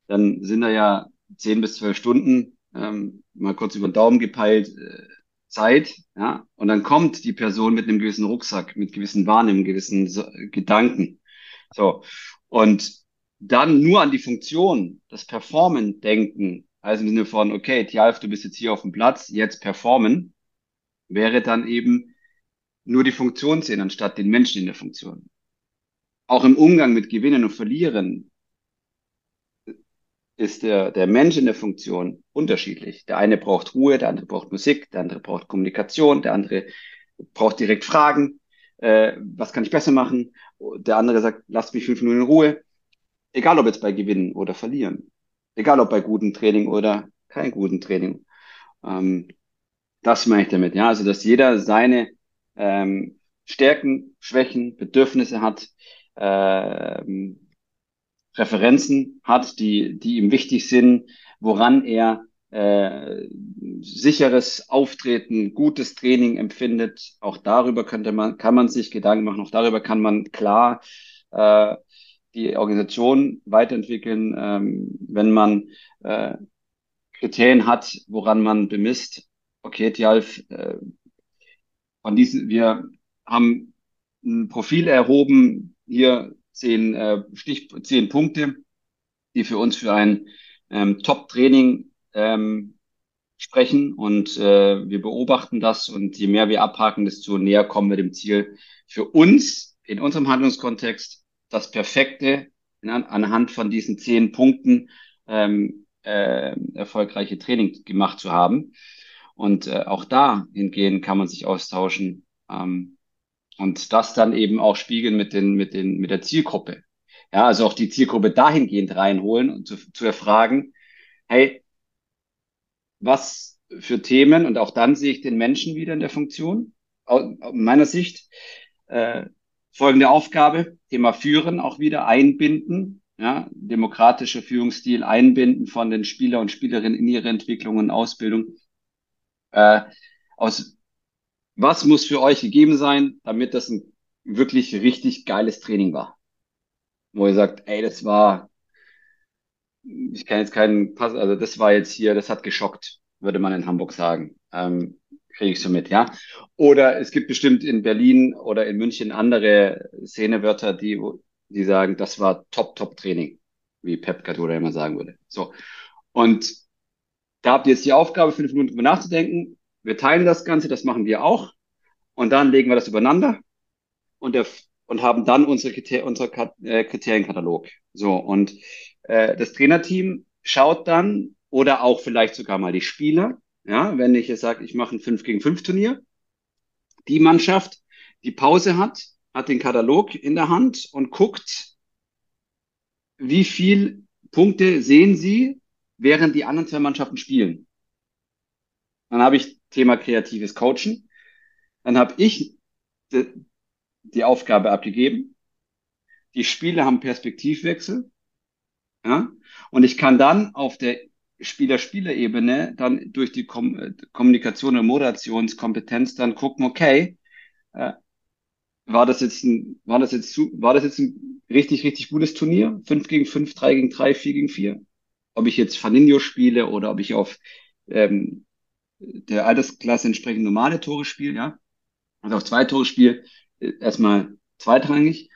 dann sind da ja 10 bis 12 Stunden, ähm, mal kurz über den Daumen gepeilt, äh, Zeit, ja, und dann kommt die Person mit einem gewissen Rucksack, mit gewissen Wahrnehmungen, gewissen so, Gedanken. So. Und dann nur an die Funktion, das Performen denken, also im Sinne von, okay, Tjalf, du bist jetzt hier auf dem Platz, jetzt performen, wäre dann eben nur die Funktion sehen, anstatt den Menschen in der Funktion. Auch im Umgang mit Gewinnen und Verlieren ist der, der Mensch in der Funktion unterschiedlich. Der eine braucht Ruhe, der andere braucht Musik, der andere braucht Kommunikation, der andere braucht direkt Fragen, äh, was kann ich besser machen? Der andere sagt, lasst mich fünf Minuten in Ruhe. Egal ob jetzt bei Gewinnen oder Verlieren. Egal ob bei gutem Training oder kein guten Training. Ähm, das meine ich damit, ja. Also, dass jeder seine ähm, Stärken, Schwächen, Bedürfnisse hat, ähm, Referenzen hat, die, die ihm wichtig sind, woran er äh, sicheres Auftreten, gutes Training empfindet. Auch darüber könnte man, kann man sich Gedanken machen. Auch darüber kann man klar äh, die Organisation weiterentwickeln, ähm, wenn man äh, Kriterien hat, woran man bemisst. Okay, Tjalf, äh, von diesen, wir haben ein Profil erhoben, hier zehn, äh, Stich, zehn Punkte, die für uns für ein ähm, Top-Training ähm, sprechen und äh, wir beobachten das und je mehr wir abhaken, desto näher kommen wir dem Ziel für uns in unserem Handlungskontext das perfekte in, anhand von diesen zehn Punkten ähm, äh, erfolgreiche Training gemacht zu haben. Und äh, auch da hingehen kann man sich austauschen ähm, und das dann eben auch spiegeln mit den mit den mit der Zielgruppe. Ja, also auch die Zielgruppe dahingehend reinholen und zu, zu erfragen, hey, was für Themen und auch dann sehe ich den Menschen wieder in der Funktion. Aus meiner Sicht äh, folgende Aufgabe, Thema Führen auch wieder einbinden, ja, demokratischer Führungsstil einbinden von den Spieler und Spielerinnen in ihre Entwicklung und Ausbildung. Äh, aus was muss für euch gegeben sein, damit das ein wirklich richtig geiles Training war? Wo ihr sagt, ey, das war, ich kann jetzt keinen Pass, also das war jetzt hier, das hat geschockt, würde man in Hamburg sagen. Ähm, kriege ich so mit, ja. Oder es gibt bestimmt in Berlin oder in München andere Szenewörter, die, die sagen, das war Top-Top-Training, wie Pep Guardiola immer sagen würde. So. Und da habt ihr jetzt die Aufgabe, fünf Minuten drüber nachzudenken. Wir teilen das Ganze, das machen wir auch. Und dann legen wir das übereinander und, der, und haben dann unsere, Kriter unsere äh, Kriterienkatalog. So, und äh, das Trainerteam schaut dann oder auch vielleicht sogar mal die Spieler, ja, wenn ich jetzt sage, ich mache ein 5 gegen 5 Turnier, die Mannschaft, die Pause hat, hat den Katalog in der Hand und guckt, wie viel Punkte sehen sie, während die anderen zwei Mannschaften spielen. Dann habe ich Thema kreatives Coachen. Dann habe ich die, die Aufgabe abgegeben. Die Spiele haben Perspektivwechsel. Ja? Und ich kann dann auf der Spieler-Spieler-Ebene dann durch die Kom Kommunikation und Moderationskompetenz dann gucken, okay, äh, war das jetzt ein, war das jetzt zu, war das jetzt ein richtig, richtig gutes Turnier? 5 gegen 5, 3 gegen 3, 4 gegen 4? Ob ich jetzt Faninho spiele oder ob ich auf ähm, der Altersklasse entsprechend normale Tore spiele, ja. Also auf zwei Tore spiele, äh, erstmal zweitrangig.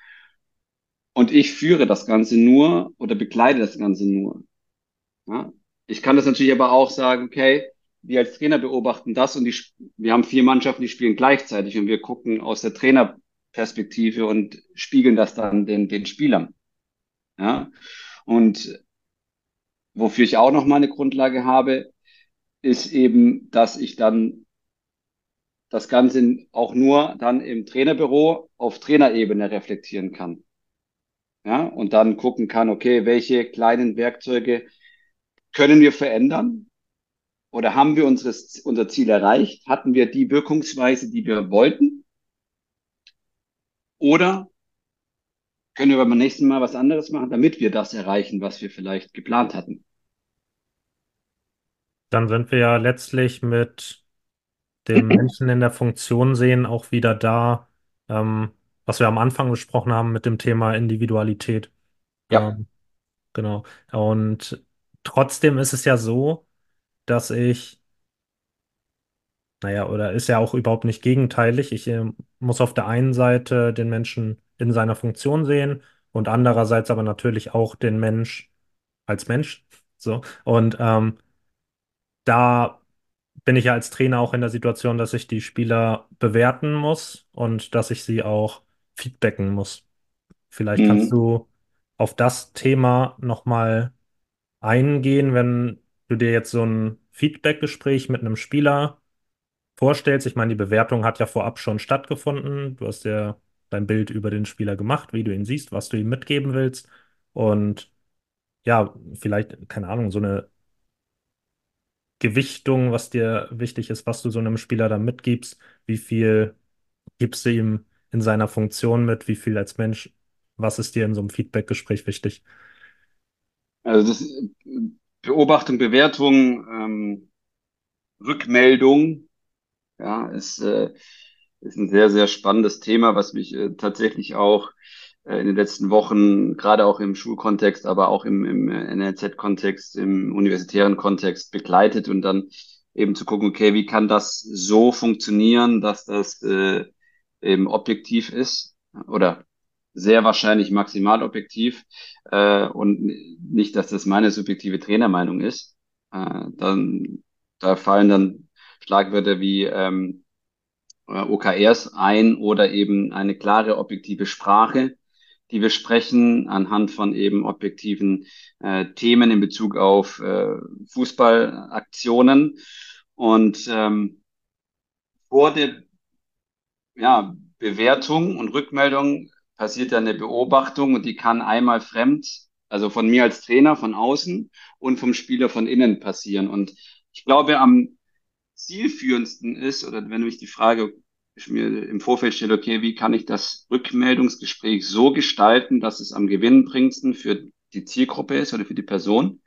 Und ich führe das Ganze nur oder bekleide das Ganze nur. Ja? Ich kann das natürlich aber auch sagen, okay, wir als Trainer beobachten das und die, wir haben vier Mannschaften, die spielen gleichzeitig und wir gucken aus der Trainerperspektive und spiegeln das dann den, den Spielern. Ja? Und wofür ich auch noch mal eine Grundlage habe, ist eben, dass ich dann das Ganze auch nur dann im Trainerbüro auf Trainerebene reflektieren kann. Ja, und dann gucken kann, okay, welche kleinen Werkzeuge können wir verändern? Oder haben wir unseres, unser Ziel erreicht? Hatten wir die Wirkungsweise, die wir wollten? Oder können wir beim nächsten Mal was anderes machen, damit wir das erreichen, was wir vielleicht geplant hatten? Dann sind wir ja letztlich mit dem Menschen in der Funktion sehen auch wieder da, ähm, was wir am Anfang besprochen haben mit dem Thema Individualität. Ja. Ähm, genau. Und trotzdem ist es ja so, dass ich, naja, oder ist ja auch überhaupt nicht gegenteilig. Ich äh, muss auf der einen Seite den Menschen in seiner Funktion sehen und andererseits aber natürlich auch den Mensch als Mensch. So. Und ähm, da bin ich ja als Trainer auch in der Situation, dass ich die Spieler bewerten muss und dass ich sie auch feedbacken muss. Vielleicht kannst Mhm. du auf das Thema nochmal eingehen, wenn du dir jetzt so ein Feedback-Gespräch mit einem Spieler vorstellst. Ich meine, die Bewertung hat ja vorab schon stattgefunden. Du hast ja dein Bild über den Spieler gemacht, wie du ihn siehst, was du ihm mitgeben willst. Und ja, vielleicht, keine Ahnung, so eine Gewichtung, was dir wichtig ist, was du so einem Spieler dann mitgibst, wie viel gibst du ihm in seiner Funktion mit, wie viel als Mensch, was ist dir in so einem Feedback-Gespräch wichtig? Also das Beobachtung, Bewertung, ähm, Rückmeldung, ja, ist, äh, ist ein sehr, sehr spannendes Thema, was mich äh, tatsächlich auch in den letzten Wochen, gerade auch im Schulkontext, aber auch im, im NLZ-Kontext, im universitären Kontext begleitet und dann eben zu gucken, okay, wie kann das so funktionieren, dass das äh, eben objektiv ist oder sehr wahrscheinlich maximal objektiv äh, und nicht, dass das meine subjektive Trainermeinung ist. Äh, dann da fallen dann Schlagwörter wie ähm, OKRs ein oder eben eine klare objektive Sprache, die wir sprechen anhand von eben objektiven äh, Themen in Bezug auf äh, Fußballaktionen. Und ähm, vor der ja, Bewertung und Rückmeldung passiert dann eine Beobachtung und die kann einmal fremd, also von mir als Trainer von außen und vom Spieler von innen passieren. Und ich glaube, am zielführendsten ist, oder wenn mich die Frage ich mir im Vorfeld stelle, okay, wie kann ich das Rückmeldungsgespräch so gestalten, dass es am gewinnbringendsten für die Zielgruppe ist oder für die Person,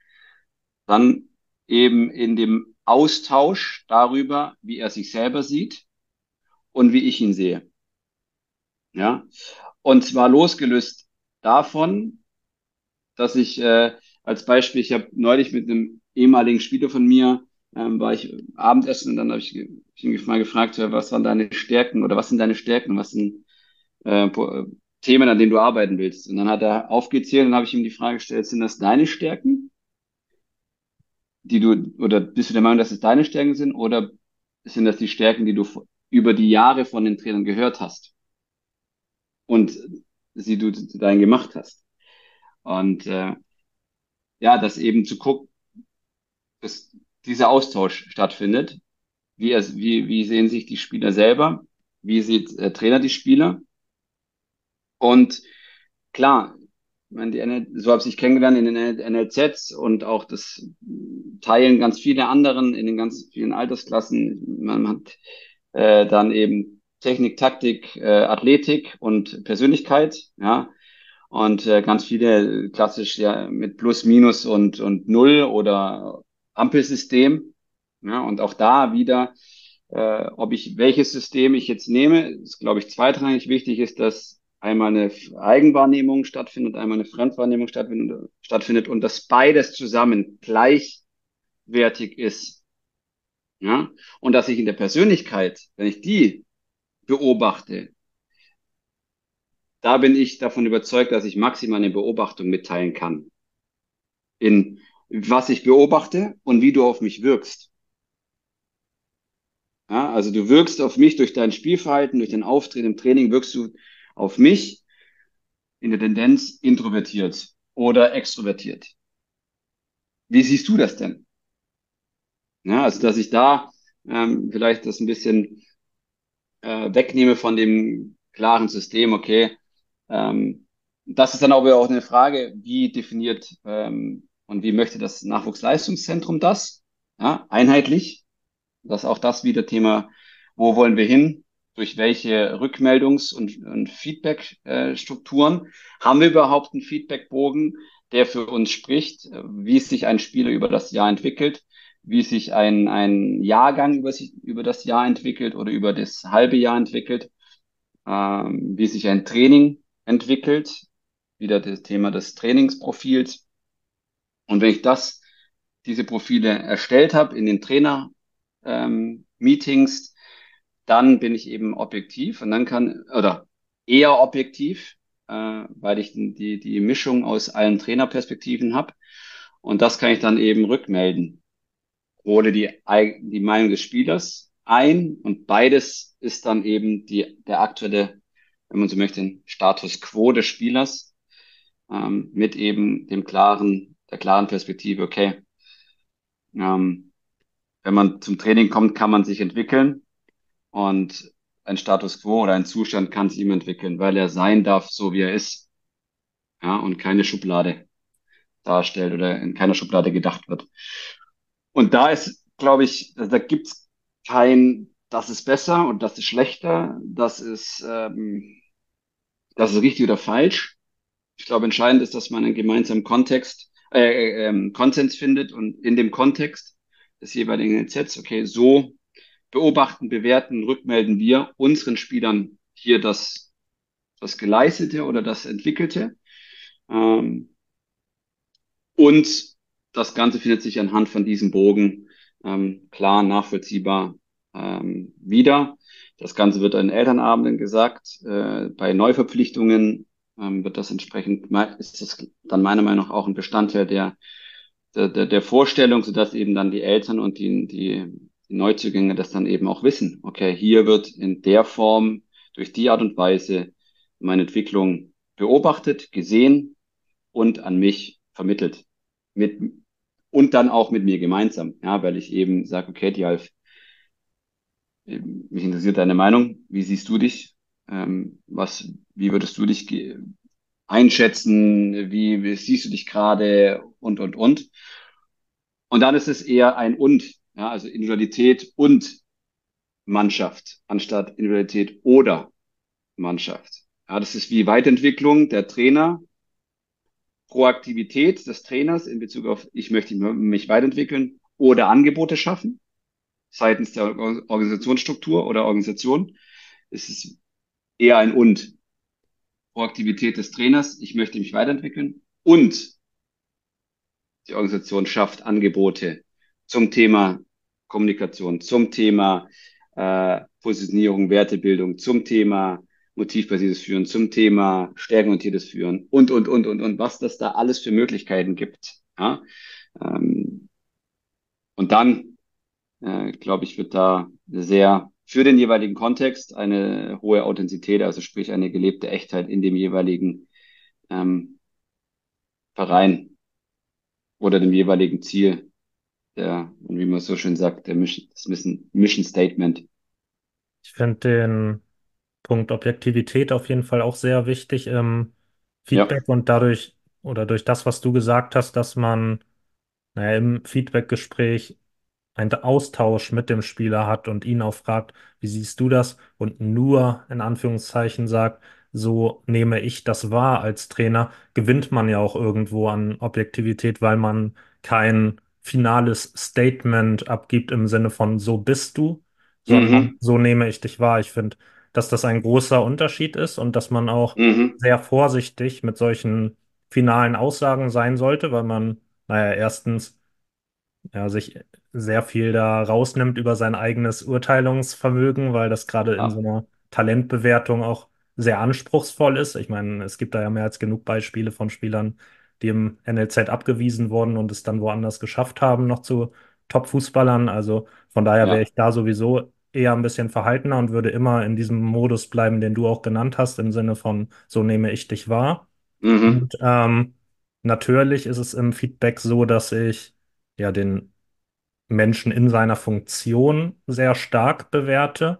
dann eben in dem Austausch darüber, wie er sich selber sieht und wie ich ihn sehe. Ja, und zwar losgelöst davon, dass ich äh, als Beispiel, ich habe neulich mit einem ehemaligen Spieler von mir ähm, war ich Abendessen und dann habe ich, ich ihn mal gefragt, was waren deine Stärken oder was sind deine Stärken, was sind äh, Themen, an denen du arbeiten willst. Und dann hat er aufgezählt und habe ich ihm die Frage gestellt, sind das deine Stärken, die du, oder bist du der Meinung, dass es deine Stärken sind, oder sind das die Stärken, die du über die Jahre von den Trainern gehört hast und sie du zu deinen gemacht hast? Und äh, ja, das eben zu gucken, dass dieser Austausch stattfindet. Wie, wie, wie sehen sich die Spieler selber? Wie sieht der Trainer die Spieler? Und klar, die NL, so habe ich kennengelernt in den NLZs und auch das Teilen ganz viele anderen in den ganz vielen Altersklassen. Man hat äh, dann eben Technik, Taktik, äh, Athletik und Persönlichkeit, ja. Und äh, ganz viele klassisch ja mit Plus, Minus und, und Null oder Ampelsystem. Ja, und auch da wieder, äh, ob ich welches System ich jetzt nehme, ist, glaube ich, zweitrangig wichtig ist, dass einmal eine Eigenwahrnehmung stattfindet, einmal eine Fremdwahrnehmung stattfindet, stattfindet und dass beides zusammen gleichwertig ist. Ja? Und dass ich in der Persönlichkeit, wenn ich die beobachte, da bin ich davon überzeugt, dass ich maximal eine Beobachtung mitteilen kann. In was ich beobachte und wie du auf mich wirkst. Ja, also du wirkst auf mich durch dein Spielverhalten, durch dein Auftreten im Training, wirkst du auf mich in der Tendenz introvertiert oder extrovertiert. Wie siehst du das denn? Ja, also dass ich da ähm, vielleicht das ein bisschen äh, wegnehme von dem klaren System, okay. Ähm, das ist dann aber auch eine Frage, wie definiert ähm, und wie möchte das Nachwuchsleistungszentrum das? Ja, einheitlich. Das ist auch das wieder Thema, wo wollen wir hin? durch welche Rückmeldungs- und, und Feedback-Strukturen haben wir überhaupt einen Feedbackbogen, der für uns spricht, wie sich ein Spieler über das Jahr entwickelt, wie sich ein, ein Jahrgang über, sich, über das Jahr entwickelt oder über das halbe Jahr entwickelt, ähm, wie sich ein Training entwickelt, wieder das Thema des Trainingsprofils. Und wenn ich das, diese Profile erstellt habe in den Trainer-Meetings, ähm, dann bin ich eben objektiv und dann kann, oder eher objektiv, äh, weil ich die, die Mischung aus allen Trainerperspektiven habe. Und das kann ich dann eben rückmelden. Hole die, die Meinung des Spielers ein und beides ist dann eben die, der aktuelle, wenn man so möchte, Status quo des Spielers ähm, mit eben dem klaren, der klaren Perspektive, okay, ähm, wenn man zum Training kommt, kann man sich entwickeln. Und ein Status quo oder ein Zustand kann sich ihm entwickeln, weil er sein darf, so wie er ist. Ja, und keine Schublade darstellt oder in keiner Schublade gedacht wird. Und da ist, glaube ich, da gibt's kein, das ist besser und das ist schlechter, das ist, ähm, das ist richtig oder falsch. Ich glaube, entscheidend ist, dass man einen gemeinsamen Kontext, äh, äh, ähm, Konsens findet und in dem Kontext des jeweiligen Sets, okay, so beobachten, bewerten, rückmelden wir unseren Spielern hier das, das Geleistete oder das Entwickelte. Ähm, und das Ganze findet sich anhand von diesem Bogen ähm, klar, nachvollziehbar ähm, wieder. Das Ganze wird an Elternabenden gesagt. Äh, bei Neuverpflichtungen ähm, wird das entsprechend, ist das dann meiner Meinung nach auch ein Bestandteil der, der, der Vorstellung, sodass eben dann die Eltern und die, die die Neuzugänge das dann eben auch wissen. Okay, hier wird in der Form, durch die Art und Weise meine Entwicklung beobachtet, gesehen und an mich vermittelt. Mit, und dann auch mit mir gemeinsam, ja, weil ich eben sage, okay, Dialf, mich interessiert deine Meinung. Wie siehst du dich? Ähm, was, wie würdest du dich einschätzen? Wie, wie siehst du dich gerade? Und, und, und. Und dann ist es eher ein Und. Ja, also Individualität und Mannschaft anstatt Individualität oder Mannschaft. Ja, das ist wie Weiterentwicklung der Trainer, Proaktivität des Trainers in Bezug auf, ich möchte mich weiterentwickeln oder Angebote schaffen seitens der Organisationsstruktur oder Organisation. Es ist eher ein und. Proaktivität des Trainers, ich möchte mich weiterentwickeln und die Organisation schafft Angebote zum Thema Kommunikation, zum Thema äh, Positionierung, Wertebildung, zum Thema motivbasiertes Führen, zum Thema stärkenorientiertes Führen und, und, und, und, und, was das da alles für Möglichkeiten gibt. Ja? Ähm, und dann, äh, glaube ich, wird da sehr für den jeweiligen Kontext eine hohe Authentizität, also sprich eine gelebte Echtheit in dem jeweiligen ähm, Verein oder dem jeweiligen Ziel, der, wie man so schön sagt, der Mission, das Mission, Mission Statement. Ich finde den Punkt Objektivität auf jeden Fall auch sehr wichtig im Feedback ja. und dadurch oder durch das, was du gesagt hast, dass man naja, im Feedback-Gespräch einen Austausch mit dem Spieler hat und ihn auch fragt, wie siehst du das? Und nur in Anführungszeichen sagt, so nehme ich das wahr als Trainer, gewinnt man ja auch irgendwo an Objektivität, weil man kein finales Statement abgibt im Sinne von so bist du, sondern mhm. so nehme ich dich wahr. Ich finde, dass das ein großer Unterschied ist und dass man auch mhm. sehr vorsichtig mit solchen finalen Aussagen sein sollte, weil man, naja, erstens ja, sich sehr viel da rausnimmt über sein eigenes Urteilungsvermögen, weil das gerade ja. in so einer Talentbewertung auch sehr anspruchsvoll ist. Ich meine, es gibt da ja mehr als genug Beispiele von Spielern, die im NLZ abgewiesen wurden und es dann woanders geschafft haben, noch zu Top-Fußballern. Also von daher ja. wäre ich da sowieso eher ein bisschen verhaltener und würde immer in diesem Modus bleiben, den du auch genannt hast, im Sinne von, so nehme ich dich wahr. Mhm. Und ähm, natürlich ist es im Feedback so, dass ich ja den Menschen in seiner Funktion sehr stark bewerte,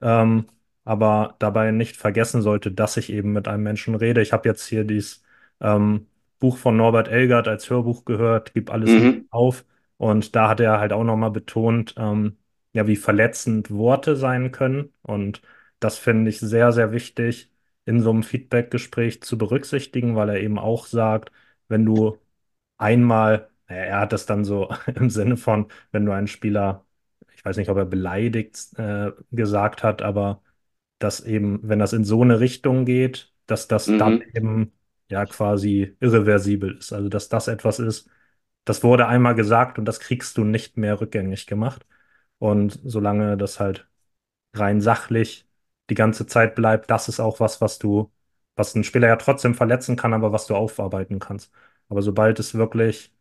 ähm, aber dabei nicht vergessen sollte, dass ich eben mit einem Menschen rede. Ich habe jetzt hier dieses ähm, Buch von Norbert Elgert als Hörbuch gehört, Gib alles mhm. auf. Und da hat er halt auch nochmal betont, ähm, ja, wie verletzend Worte sein können. Und das finde ich sehr, sehr wichtig in so einem Feedback-Gespräch zu berücksichtigen, weil er eben auch sagt, wenn du einmal, er hat das dann so <laughs> im Sinne von, wenn du einen Spieler, ich weiß nicht, ob er beleidigt äh, gesagt hat, aber dass eben, wenn das in so eine Richtung geht, dass das mhm. dann eben ja quasi irreversibel ist. Also dass das etwas ist, das wurde einmal gesagt und das kriegst du nicht mehr rückgängig gemacht. Und solange das halt rein sachlich die ganze Zeit bleibt, das ist auch was, was du, was ein Spieler ja trotzdem verletzen kann, aber was du aufarbeiten kannst. Aber sobald es wirklich,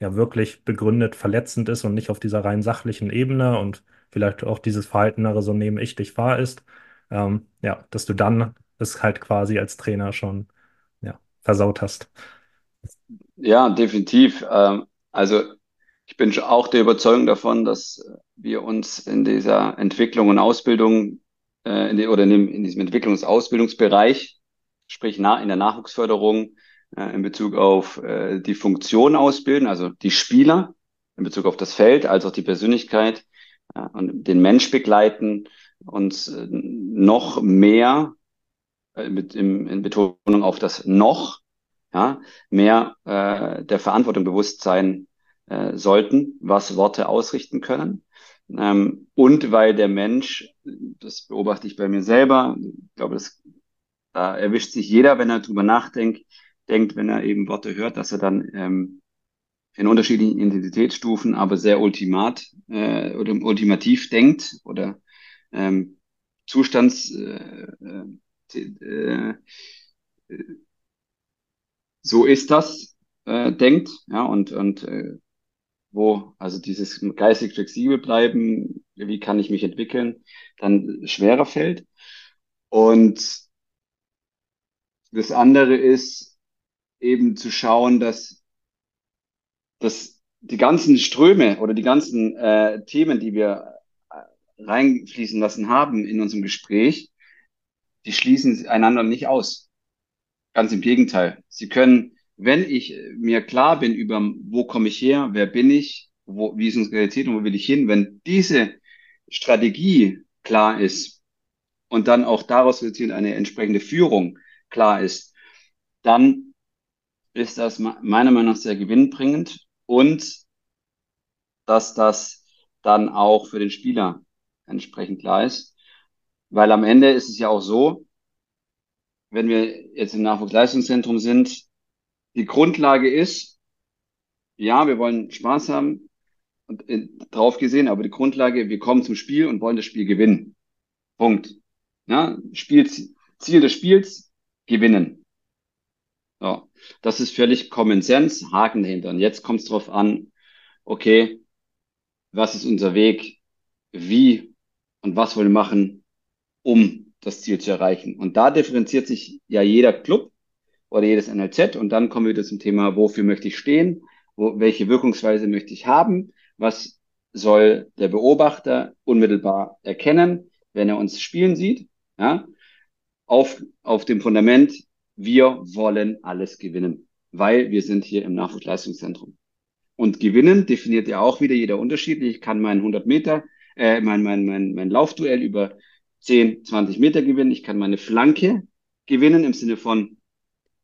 ja, wirklich begründet verletzend ist und nicht auf dieser rein sachlichen Ebene und vielleicht auch dieses Verhaltenere, so nehme ich dich wahr ist, ähm, ja, dass du dann es halt quasi als Trainer schon, ja, versaut hast. Ja, definitiv. Ähm, also ich bin auch der Überzeugung davon, dass wir uns in dieser Entwicklung und Ausbildung äh, in die, oder in, dem, in diesem Entwicklungs- und Ausbildungsbereich, sprich in der Nachwuchsförderung, äh, in Bezug auf äh, die Funktion ausbilden, also die Spieler, in Bezug auf das Feld, als auch die Persönlichkeit äh, und den Mensch begleiten, uns äh, noch mehr äh, mit im, in Betonung auf das noch, ja, mehr äh, der Verantwortung bewusst sein äh, sollten, was Worte ausrichten können. Ähm, und weil der Mensch, das beobachte ich bei mir selber, ich glaube, das, da erwischt sich jeder, wenn er drüber nachdenkt, denkt, wenn er eben Worte hört, dass er dann ähm, in unterschiedlichen Intensitätsstufen, aber sehr ultimat äh, oder ultimativ denkt oder ähm, Zustands äh, äh, äh, so ist das äh, denkt, ja, und, und äh, wo, also dieses geistig flexibel bleiben, wie kann ich mich entwickeln, dann schwerer fällt. Und das andere ist eben zu schauen, dass, dass die ganzen Ströme oder die ganzen äh, Themen, die wir äh, reinfließen lassen haben in unserem Gespräch, die schließen einander nicht aus. Ganz im Gegenteil. Sie können wenn ich mir klar bin über, wo komme ich her, wer bin ich, wo, wie ist unsere Realität und wo will ich hin, wenn diese Strategie klar ist und dann auch daraus resultierend eine entsprechende Führung klar ist, dann ist das meiner Meinung nach sehr gewinnbringend und dass das dann auch für den Spieler entsprechend klar ist. Weil am Ende ist es ja auch so, wenn wir jetzt im Nachwuchsleistungszentrum sind, die Grundlage ist, ja, wir wollen Spaß haben und, äh, drauf gesehen, aber die Grundlage, wir kommen zum Spiel und wollen das Spiel gewinnen. Punkt. Ja, Spiel, Ziel des Spiels, gewinnen. Ja, das ist völlig Common Sense, Haken dahinter. Und jetzt kommt es darauf an, okay, was ist unser Weg, wie und was wollen wir machen, um das Ziel zu erreichen. Und da differenziert sich ja jeder Club oder jedes NLZ und dann kommen wir wieder zum Thema, wofür möchte ich stehen, wo, welche Wirkungsweise möchte ich haben, was soll der Beobachter unmittelbar erkennen, wenn er uns spielen sieht, ja, auf, auf dem Fundament, wir wollen alles gewinnen, weil wir sind hier im Nachwuchsleistungszentrum. Und gewinnen definiert ja auch wieder jeder unterschiedlich. Ich kann meinen 100 Meter, äh, mein, mein, mein, mein Laufduell über 10, 20 Meter gewinnen. Ich kann meine Flanke gewinnen im Sinne von,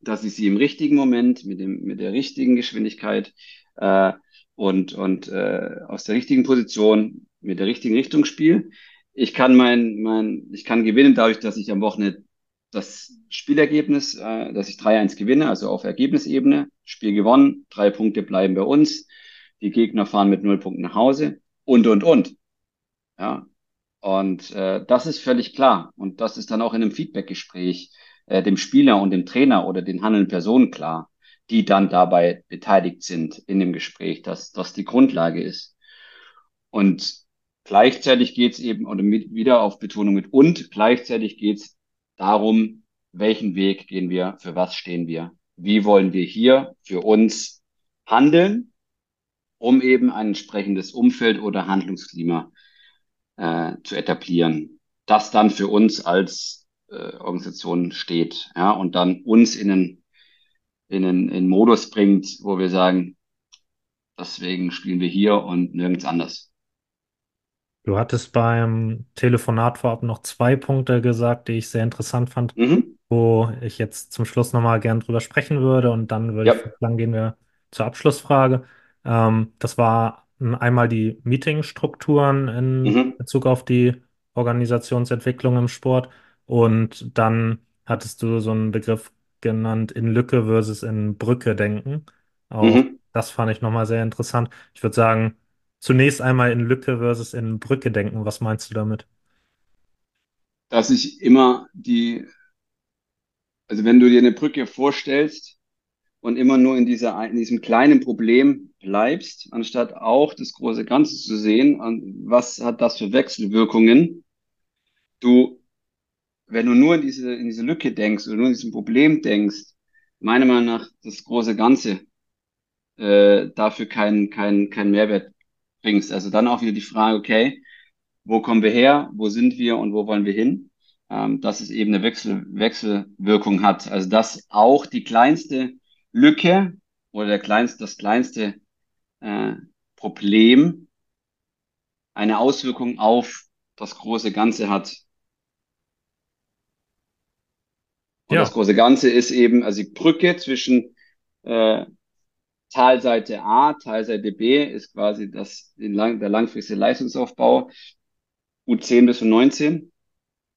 dass ich sie im richtigen Moment mit dem, mit der richtigen Geschwindigkeit äh, und, und äh, aus der richtigen Position mit der richtigen Richtung spiele. Ich kann mein, mein, ich kann gewinnen dadurch, dass ich am Wochenende das Spielergebnis, äh, dass ich 3-1 gewinne, also auf Ergebnisebene, Spiel gewonnen, drei Punkte bleiben bei uns, die Gegner fahren mit null Punkten nach Hause und, und, und. Ja, und äh, das ist völlig klar. Und das ist dann auch in einem Feedbackgespräch äh, dem Spieler und dem Trainer oder den handelnden Personen klar, die dann dabei beteiligt sind in dem Gespräch, dass das die Grundlage ist. Und gleichzeitig geht es eben, oder mit, wieder auf Betonung mit und, gleichzeitig geht es darum, welchen Weg gehen wir, für was stehen wir, wie wollen wir hier für uns handeln, um eben ein entsprechendes Umfeld oder Handlungsklima äh, zu etablieren, das dann für uns als äh, Organisation steht, ja, und dann uns in einen, in einen, in Modus bringt, wo wir sagen, deswegen spielen wir hier und nirgends anders. Du hattest beim Telefonat vorab noch zwei Punkte gesagt, die ich sehr interessant fand, Mhm. wo ich jetzt zum Schluss nochmal gern drüber sprechen würde und dann würde Ja. ich sagen, gehen wir zur Abschlussfrage. Ähm, das war einmal die Meetingstrukturen in Mhm. Bezug auf die Organisationsentwicklung im Sport und dann hattest du so einen Begriff genannt, in Lücke versus in Brücke denken. Auch Mhm. das fand ich nochmal sehr interessant. Ich würde sagen, Zunächst einmal in Lücke versus in Brücke denken. Was meinst du damit? Dass ich immer die, also wenn du dir eine Brücke vorstellst und immer nur in dieser, in diesem kleinen Problem bleibst, anstatt auch das große Ganze zu sehen, was hat das für Wechselwirkungen? Du, wenn du nur in diese, in diese Lücke denkst oder nur in diesem Problem denkst, meiner Meinung nach das große Ganze äh, dafür keinen keinen keinen Mehrwert bringst. Also dann auch wieder die Frage, okay, wo kommen wir her, wo sind wir und wo wollen wir hin? Ähm, dass es eben eine Wechsel, Wechselwirkung hat. Also dass auch die kleinste Lücke oder der kleinste, das kleinste äh, Problem eine Auswirkung auf das große Ganze hat. Und Ja. das große Ganze ist eben, also die Brücke zwischen äh, Talseite A, Talseite B ist quasi das, lang, der langfristige Leistungsaufbau U10 bis U19.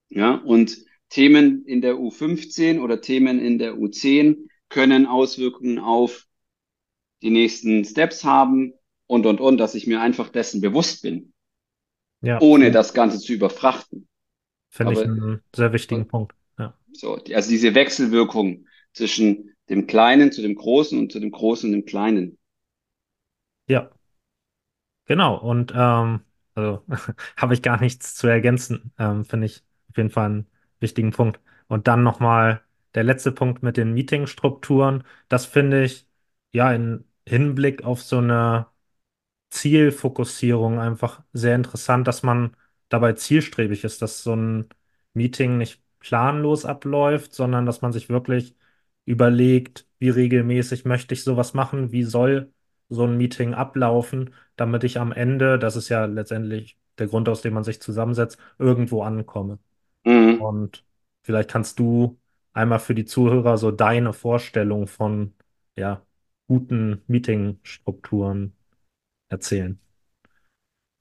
Ja, und Themen in der U15 oder Themen in der U10 können Auswirkungen auf die nächsten Steps haben und, und, und, dass ich mir einfach dessen bewusst bin, Ja, ohne das Ganze zu überfrachten. finde ich einen sehr wichtigen Punkt. Ja. So, also diese Wechselwirkung zwischen dem Kleinen zu dem Großen und zu dem Großen dem Kleinen. Ja, genau. Und ähm, also <laughs> habe ich gar nichts zu ergänzen. Ähm, finde ich auf jeden Fall einen wichtigen Punkt. Und dann nochmal der letzte Punkt mit den Meetingstrukturen. Das finde ich ja in Hinblick auf so eine Zielfokussierung einfach sehr interessant, dass man dabei zielstrebig ist, dass so ein Meeting nicht planlos abläuft, sondern dass man sich wirklich überlegt, wie regelmäßig möchte ich sowas machen, wie soll so ein Meeting ablaufen, damit ich am Ende, das ist ja letztendlich der Grund, aus dem man sich zusammensetzt, irgendwo ankomme. Mhm. Und vielleicht kannst du einmal für die Zuhörer so deine Vorstellung von ja, guten Meetingstrukturen erzählen.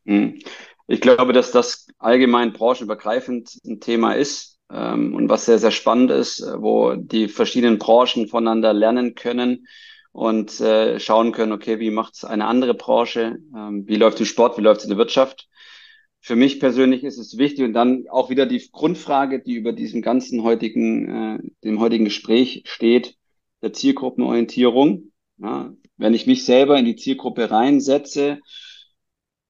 Mhm. Ich glaube, dass das allgemein branchenübergreifend ein Thema ist und was sehr, sehr spannend ist, äh, wo die verschiedenen Branchen voneinander lernen können und äh, schauen können, okay, wie macht es eine andere Branche, ähm, wie läuft im Sport, wie läuft es in der Wirtschaft. Für mich persönlich ist es wichtig und dann auch wieder die Grundfrage, die über diesem ganzen heutigen, äh, dem heutigen Gespräch steht, der Zielgruppenorientierung. Ja, wenn ich mich selber in die Zielgruppe reinsetze,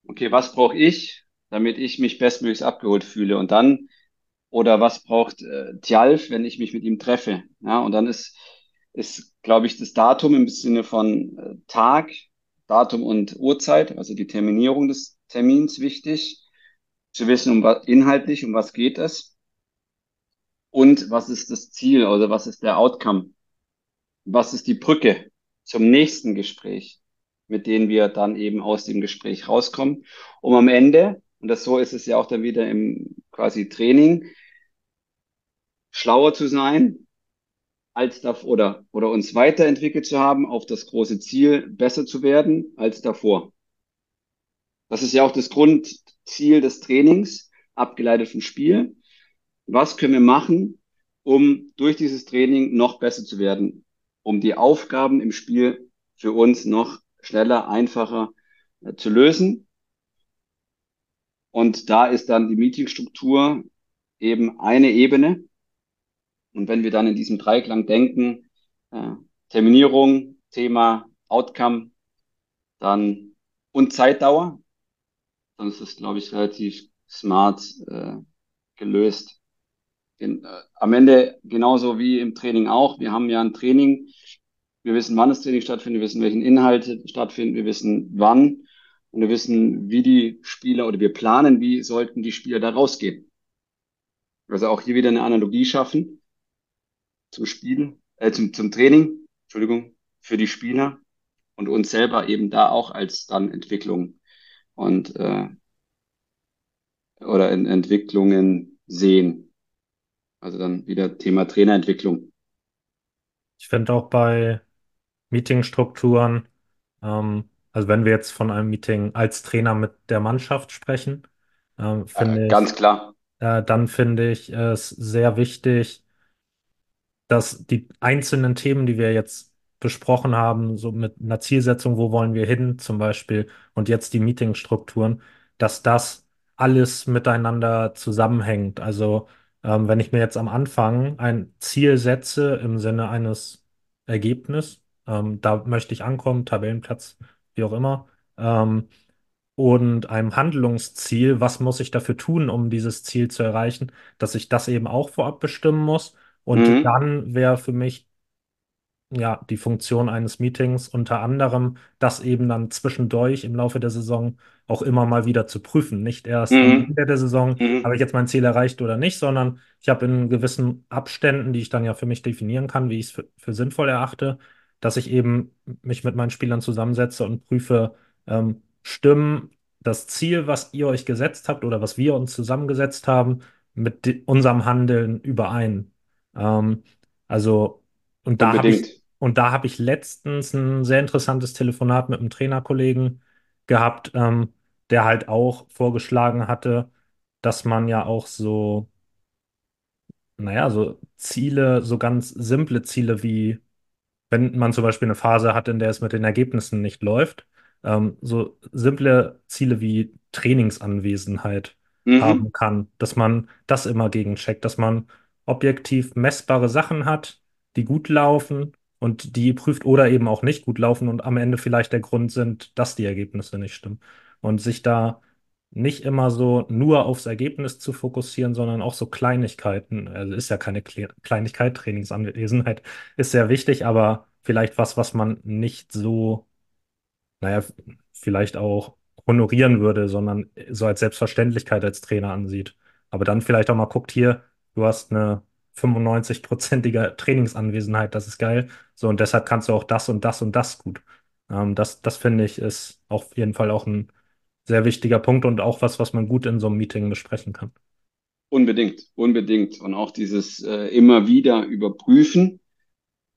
okay, was brauche ich, damit ich mich bestmöglichst abgeholt fühle? Und dann, oder was braucht äh, Tjalf, wenn ich mich mit ihm treffe? Ja, und dann ist, ist, glaube ich, das Datum im Sinne von äh, Tag, Datum und Uhrzeit, also die Terminierung des Termins wichtig, zu wissen, um was inhaltlich, um was geht es. Und was ist das Ziel, also was ist der Outcome, was ist die Brücke zum nächsten Gespräch, mit denen wir dann eben aus dem Gespräch rauskommen, um am Ende, und das so ist es ja auch dann wieder im quasi Training, schlauer zu sein, als davor oder, oder uns weiterentwickelt zu haben, auf das große Ziel besser zu werden als davor. Das ist ja auch das Grundziel des Trainings, abgeleitet vom Spiel. Was können wir machen, um durch dieses Training noch besser zu werden, um die Aufgaben im Spiel für uns noch schneller, einfacher äh, zu lösen? Und da ist dann die Meetingstruktur eben eine Ebene. Und wenn wir dann in diesem Dreiklang denken, äh, Terminierung, Thema, Outcome, dann und Zeitdauer, dann ist das, glaube ich, relativ smart äh, gelöst. Den, äh, am Ende genauso wie im Training auch. Wir haben ja ein Training. Wir wissen, wann das Training stattfindet. Wir wissen, welchen Inhalte stattfinden. Wir wissen, wann. Und wir wissen, wie die Spieler oder wir planen, wie sollten die Spieler da rausgehen. Also auch hier wieder eine Analogie schaffen zum Spiel, äh, zum, zum Training, Entschuldigung, für die Spieler und uns selber eben da auch als dann Entwicklung und äh, oder in Entwicklungen sehen. Also dann wieder Thema Trainerentwicklung. Ich finde auch bei Meetingstrukturen, ähm, also wenn wir jetzt von einem Meeting als Trainer mit der Mannschaft sprechen, ähm, finde äh, ganz klar. äh, dann finde ich es sehr wichtig, dass die einzelnen Themen, die wir jetzt besprochen haben, so mit einer Zielsetzung, wo wollen wir hin zum Beispiel und jetzt die Meetingstrukturen, dass das alles miteinander zusammenhängt. Also ähm, wenn ich mir jetzt am Anfang ein Ziel setze im Sinne eines Ergebnisses, ähm, da möchte ich ankommen, Tabellenplatz, wie auch immer, ähm, und einem Handlungsziel, was muss ich dafür tun, um dieses Ziel zu erreichen, dass ich das eben auch vorab bestimmen muss. Und mhm. dann wäre für mich ja, die Funktion eines Meetings unter anderem, das eben dann zwischendurch im Laufe der Saison auch immer mal wieder zu prüfen. Nicht erst am Mhm. Ende der Saison, Mhm. habe ich jetzt mein Ziel erreicht oder nicht, sondern ich habe in gewissen Abständen, die ich dann ja für mich definieren kann, wie ich es für, für sinnvoll erachte, dass ich eben mich mit meinen Spielern zusammensetze und prüfe, ähm, stimmen das Ziel, was ihr euch gesetzt habt oder was wir uns zusammengesetzt haben, mit unserem Handeln überein. Ähm, also, und da habe ich und da habe ich letztens ein sehr interessantes Telefonat mit einem Trainerkollegen gehabt, ähm, der halt auch vorgeschlagen hatte, dass man ja auch so, naja, so Ziele, so ganz simple Ziele wie, wenn man zum Beispiel eine Phase hat, in der es mit den Ergebnissen nicht läuft, ähm, so simple Ziele wie Trainingsanwesenheit Mhm. haben kann, dass man das immer gegencheckt, dass man objektiv messbare Sachen hat, die gut laufen und die prüft oder eben auch nicht gut laufen und am Ende vielleicht der Grund sind, dass die Ergebnisse nicht stimmen. Und sich da nicht immer so nur aufs Ergebnis zu fokussieren, sondern auch so Kleinigkeiten. Also ist ja keine Kle Kleinigkeit, Trainingsanwesenheit ist sehr wichtig, aber vielleicht was, was man nicht so, naja, vielleicht auch honorieren würde, sondern so als Selbstverständlichkeit als Trainer ansieht. Aber dann vielleicht auch mal guckt hier, du hast eine 95-prozentige Trainingsanwesenheit, das ist geil. So, und deshalb kannst du auch das und das und das gut. Ähm, das, das finde ich ist auf jeden Fall auch ein sehr wichtiger Punkt und auch was, was man gut in so einem Meeting besprechen kann. Unbedingt, unbedingt. Und auch dieses äh, immer wieder überprüfen,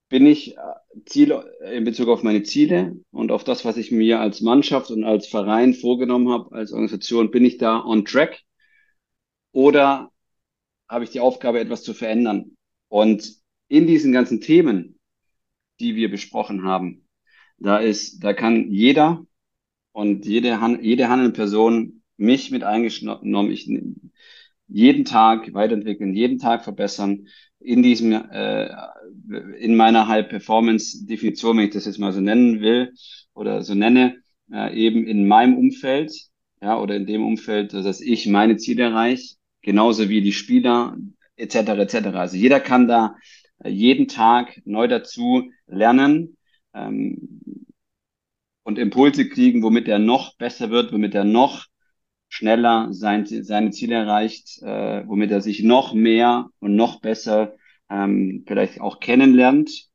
bin ich äh, Ziel in Bezug auf meine Ziele und auf das, was ich mir als Mannschaft und als Verein vorgenommen habe, als Organisation, bin ich da on track? Oder habe ich die Aufgabe, etwas zu verändern? Und in diesen ganzen Themen, die wir besprochen haben, Da ist, da kann jeder und jede, jede handelnde Person, mich mit eingenommen, ich jeden Tag weiterentwickeln, jeden Tag verbessern in diesem, äh, in meiner High-Performance-Definition, wenn ich das jetzt mal so nennen will oder so nenne, äh, eben in meinem Umfeld, ja, oder in dem Umfeld, dass ich meine Ziele erreiche, genauso wie die Spieler, etc., etc. Also jeder kann da äh, jeden Tag neu dazu lernen ähm, und Impulse kriegen, womit er noch besser wird, womit er noch schneller sein, seine Ziele erreicht, äh, womit er sich noch mehr und noch besser ähm, vielleicht auch kennenlernt.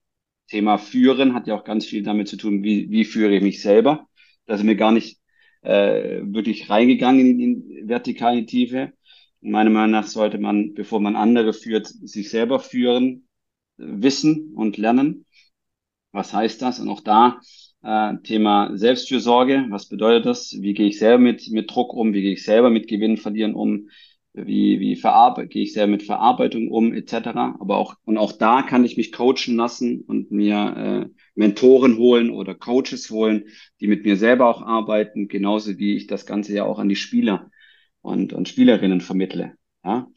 Thema Führen hat ja auch ganz viel damit zu tun, wie, wie führe ich mich selber. Da sind wir gar nicht äh, wirklich reingegangen in die vertikale Tiefe. Meiner Meinung nach sollte man, bevor man andere führt, sich selber führen, wissen und lernen. Was heißt das? Und auch da äh, Thema Selbstfürsorge. Was bedeutet das? Wie gehe ich selber mit, mit Druck um? Wie gehe ich selber mit Gewinnen, Verlieren um? Wie, wie verarbeite, gehe ich selber mit Verarbeitung um, etc. Aber auch, und auch da kann ich mich coachen lassen und mir äh, Mentoren holen oder Coaches holen, die mit mir selber auch arbeiten, genauso wie ich das Ganze ja auch an die Spieler und, und Spielerinnen vermittle. Ja?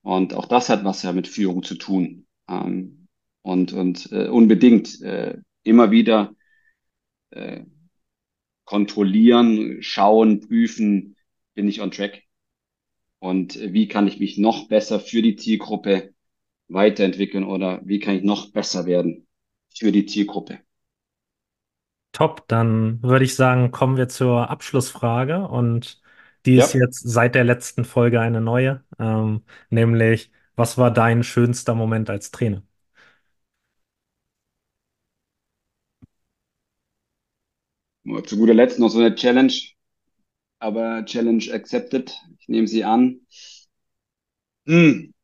Und auch das hat was ja mit Führung zu tun. Ähm, und und äh, unbedingt äh, immer wieder äh, kontrollieren, schauen, prüfen, bin ich on track? Und wie kann ich mich noch besser für die Zielgruppe weiterentwickeln oder wie kann ich noch besser werden für die Zielgruppe? Top, dann würde ich sagen, kommen wir zur Abschlussfrage und die ist Ja, jetzt seit der letzten Folge eine neue, ähm, nämlich, was war dein schönster Moment als Trainer? Zu guter Letzt noch so eine Challenge, aber Challenge accepted. Ich nehme sie an. Hm.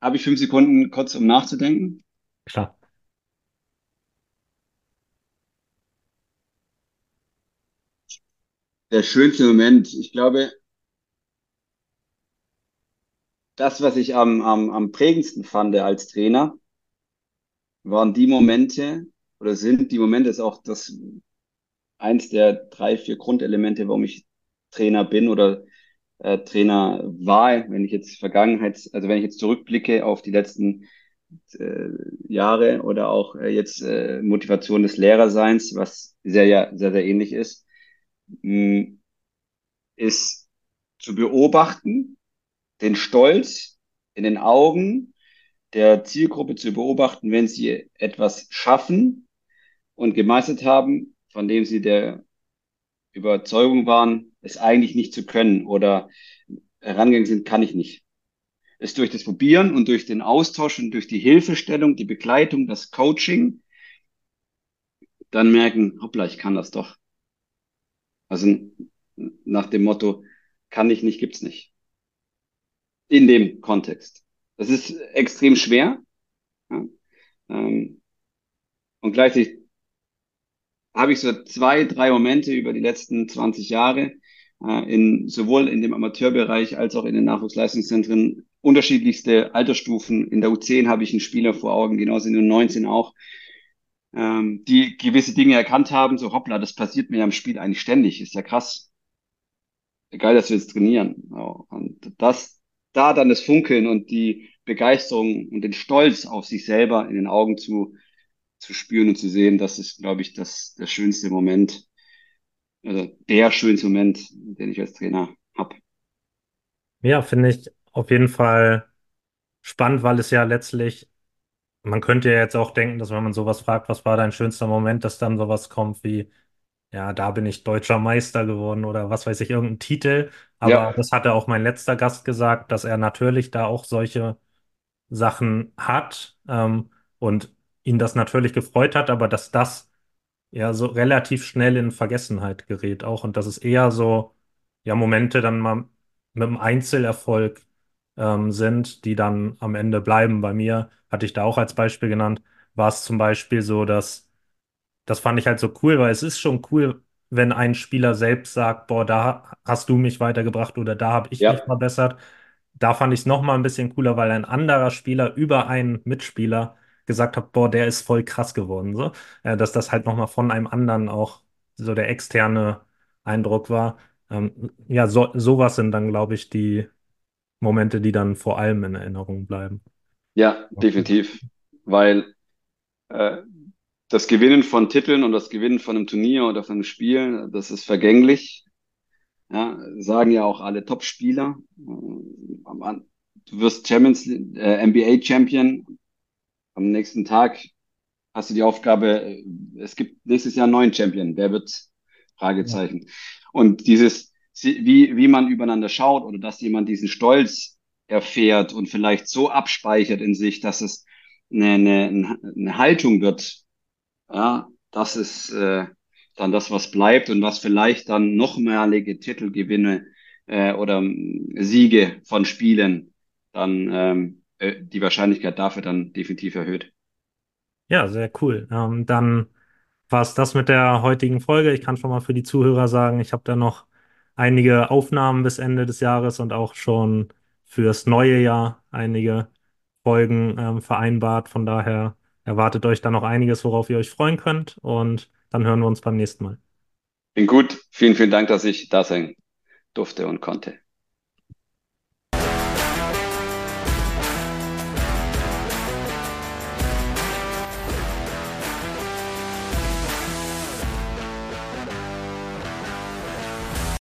Habe ich fünf Sekunden kurz, um nachzudenken? Klar. Der schönste Moment, ich glaube, das, was ich am, am, am prägendsten fand als Trainer, waren die Momente oder sind die Momente, ist auch das eins der drei, vier Grundelemente, warum ich Trainer bin oder äh, Trainer war, wenn ich jetzt Vergangenheit, also wenn ich jetzt zurückblicke auf die letzten äh, Jahre oder auch äh, jetzt äh, Motivation des Lehrerseins, was sehr, ja, sehr, sehr ähnlich ist, mh, ist zu beobachten, den Stolz in den Augen der Zielgruppe zu beobachten, wenn sie etwas schaffen und gemeistert haben, von dem sie der Überzeugung waren, es eigentlich nicht zu können oder herangegangen sind, kann ich nicht. Es durch das Probieren und durch den Austausch und durch die Hilfestellung, die Begleitung, das Coaching, dann merken, hoppla, ich kann das doch. Also nach dem Motto, kann ich nicht, gibt's nicht. In dem Kontext. Das ist extrem schwer. Ja, ähm, und gleichzeitig habe ich so zwei, drei Momente über die letzten 20 Jahre, äh, in, sowohl in dem Amateurbereich als auch in den Nachwuchsleistungszentren, unterschiedlichste Altersstufen. In der U10 habe ich einen Spieler vor Augen, genauso in der U19 auch, ähm, die gewisse Dinge erkannt haben, so hoppla, das passiert mir ja im Spiel eigentlich ständig, ist ja krass. Geil, dass wir jetzt trainieren. Und das, da dann das Funkeln und die Begeisterung und den Stolz auf sich selber in den Augen zu, zu spüren und zu sehen, das ist, glaube ich, das, der schönste Moment, also der schönste Moment, den ich als Trainer habe. Ja, finde ich auf jeden Fall spannend, weil es ja letztlich, man könnte ja jetzt auch denken, dass wenn man sowas fragt, was war dein schönster Moment, dass dann sowas kommt wie, ja, da bin ich deutscher Meister geworden oder was weiß ich, irgendein Titel. Aber Ja, das hatte auch mein letzter Gast gesagt, dass er natürlich da auch solche Sachen hat ähm, und ihn das natürlich gefreut hat, aber dass das ja so relativ schnell in Vergessenheit gerät auch und dass es eher so ja Momente dann mal mit einem Einzelerfolg ähm, sind, die dann am Ende bleiben. Bei mir hatte ich da auch als Beispiel genannt, war es zum Beispiel so, dass das fand ich halt so cool, weil es ist schon cool, wenn ein Spieler selbst sagt, boah, da hast du mich weitergebracht oder da habe ich mich ja, verbessert. Da fand ich es nochmal ein bisschen cooler, weil ein anderer Spieler über einen Mitspieler gesagt habe, boah, der ist voll krass geworden, so, äh, dass das halt nochmal von einem anderen auch so der externe Eindruck war. Ähm, ja, so, sowas sind dann, glaube ich, die Momente, die dann vor allem in Erinnerung bleiben. Ja, definitiv, weil äh, das Gewinnen von Titeln und das Gewinnen von einem Turnier oder von einem Spiel, das ist vergänglich. Ja, sagen ja auch alle Top-Spieler. Du wirst Champions, äh, NBA Champion. Am nächsten Tag hast du die Aufgabe, es gibt nächstes Jahr einen neuen Champion. Wer wird? Fragezeichen. Ja. Und dieses, wie, wie man übereinander schaut oder dass jemand diesen Stolz erfährt und vielleicht so abspeichert in sich, dass es eine, eine, eine Haltung wird, ja, das ist äh, dann das, was bleibt und was vielleicht dann nochmalige Titelgewinne äh, oder Siege von Spielen dann ähm, äh, die Wahrscheinlichkeit dafür dann definitiv erhöht. Ja, sehr cool. Ähm, dann war es das mit der heutigen Folge. Ich kann schon mal für die Zuhörer sagen, ich habe da noch einige Aufnahmen bis Ende des Jahres und auch schon fürs neue Jahr einige Folgen ähm, vereinbart. Von daher erwartet euch da noch einiges, worauf ihr euch freuen könnt. Und dann hören wir uns beim nächsten Mal. Bin gut. Vielen, vielen Dank, dass ich da sein durfte und konnte.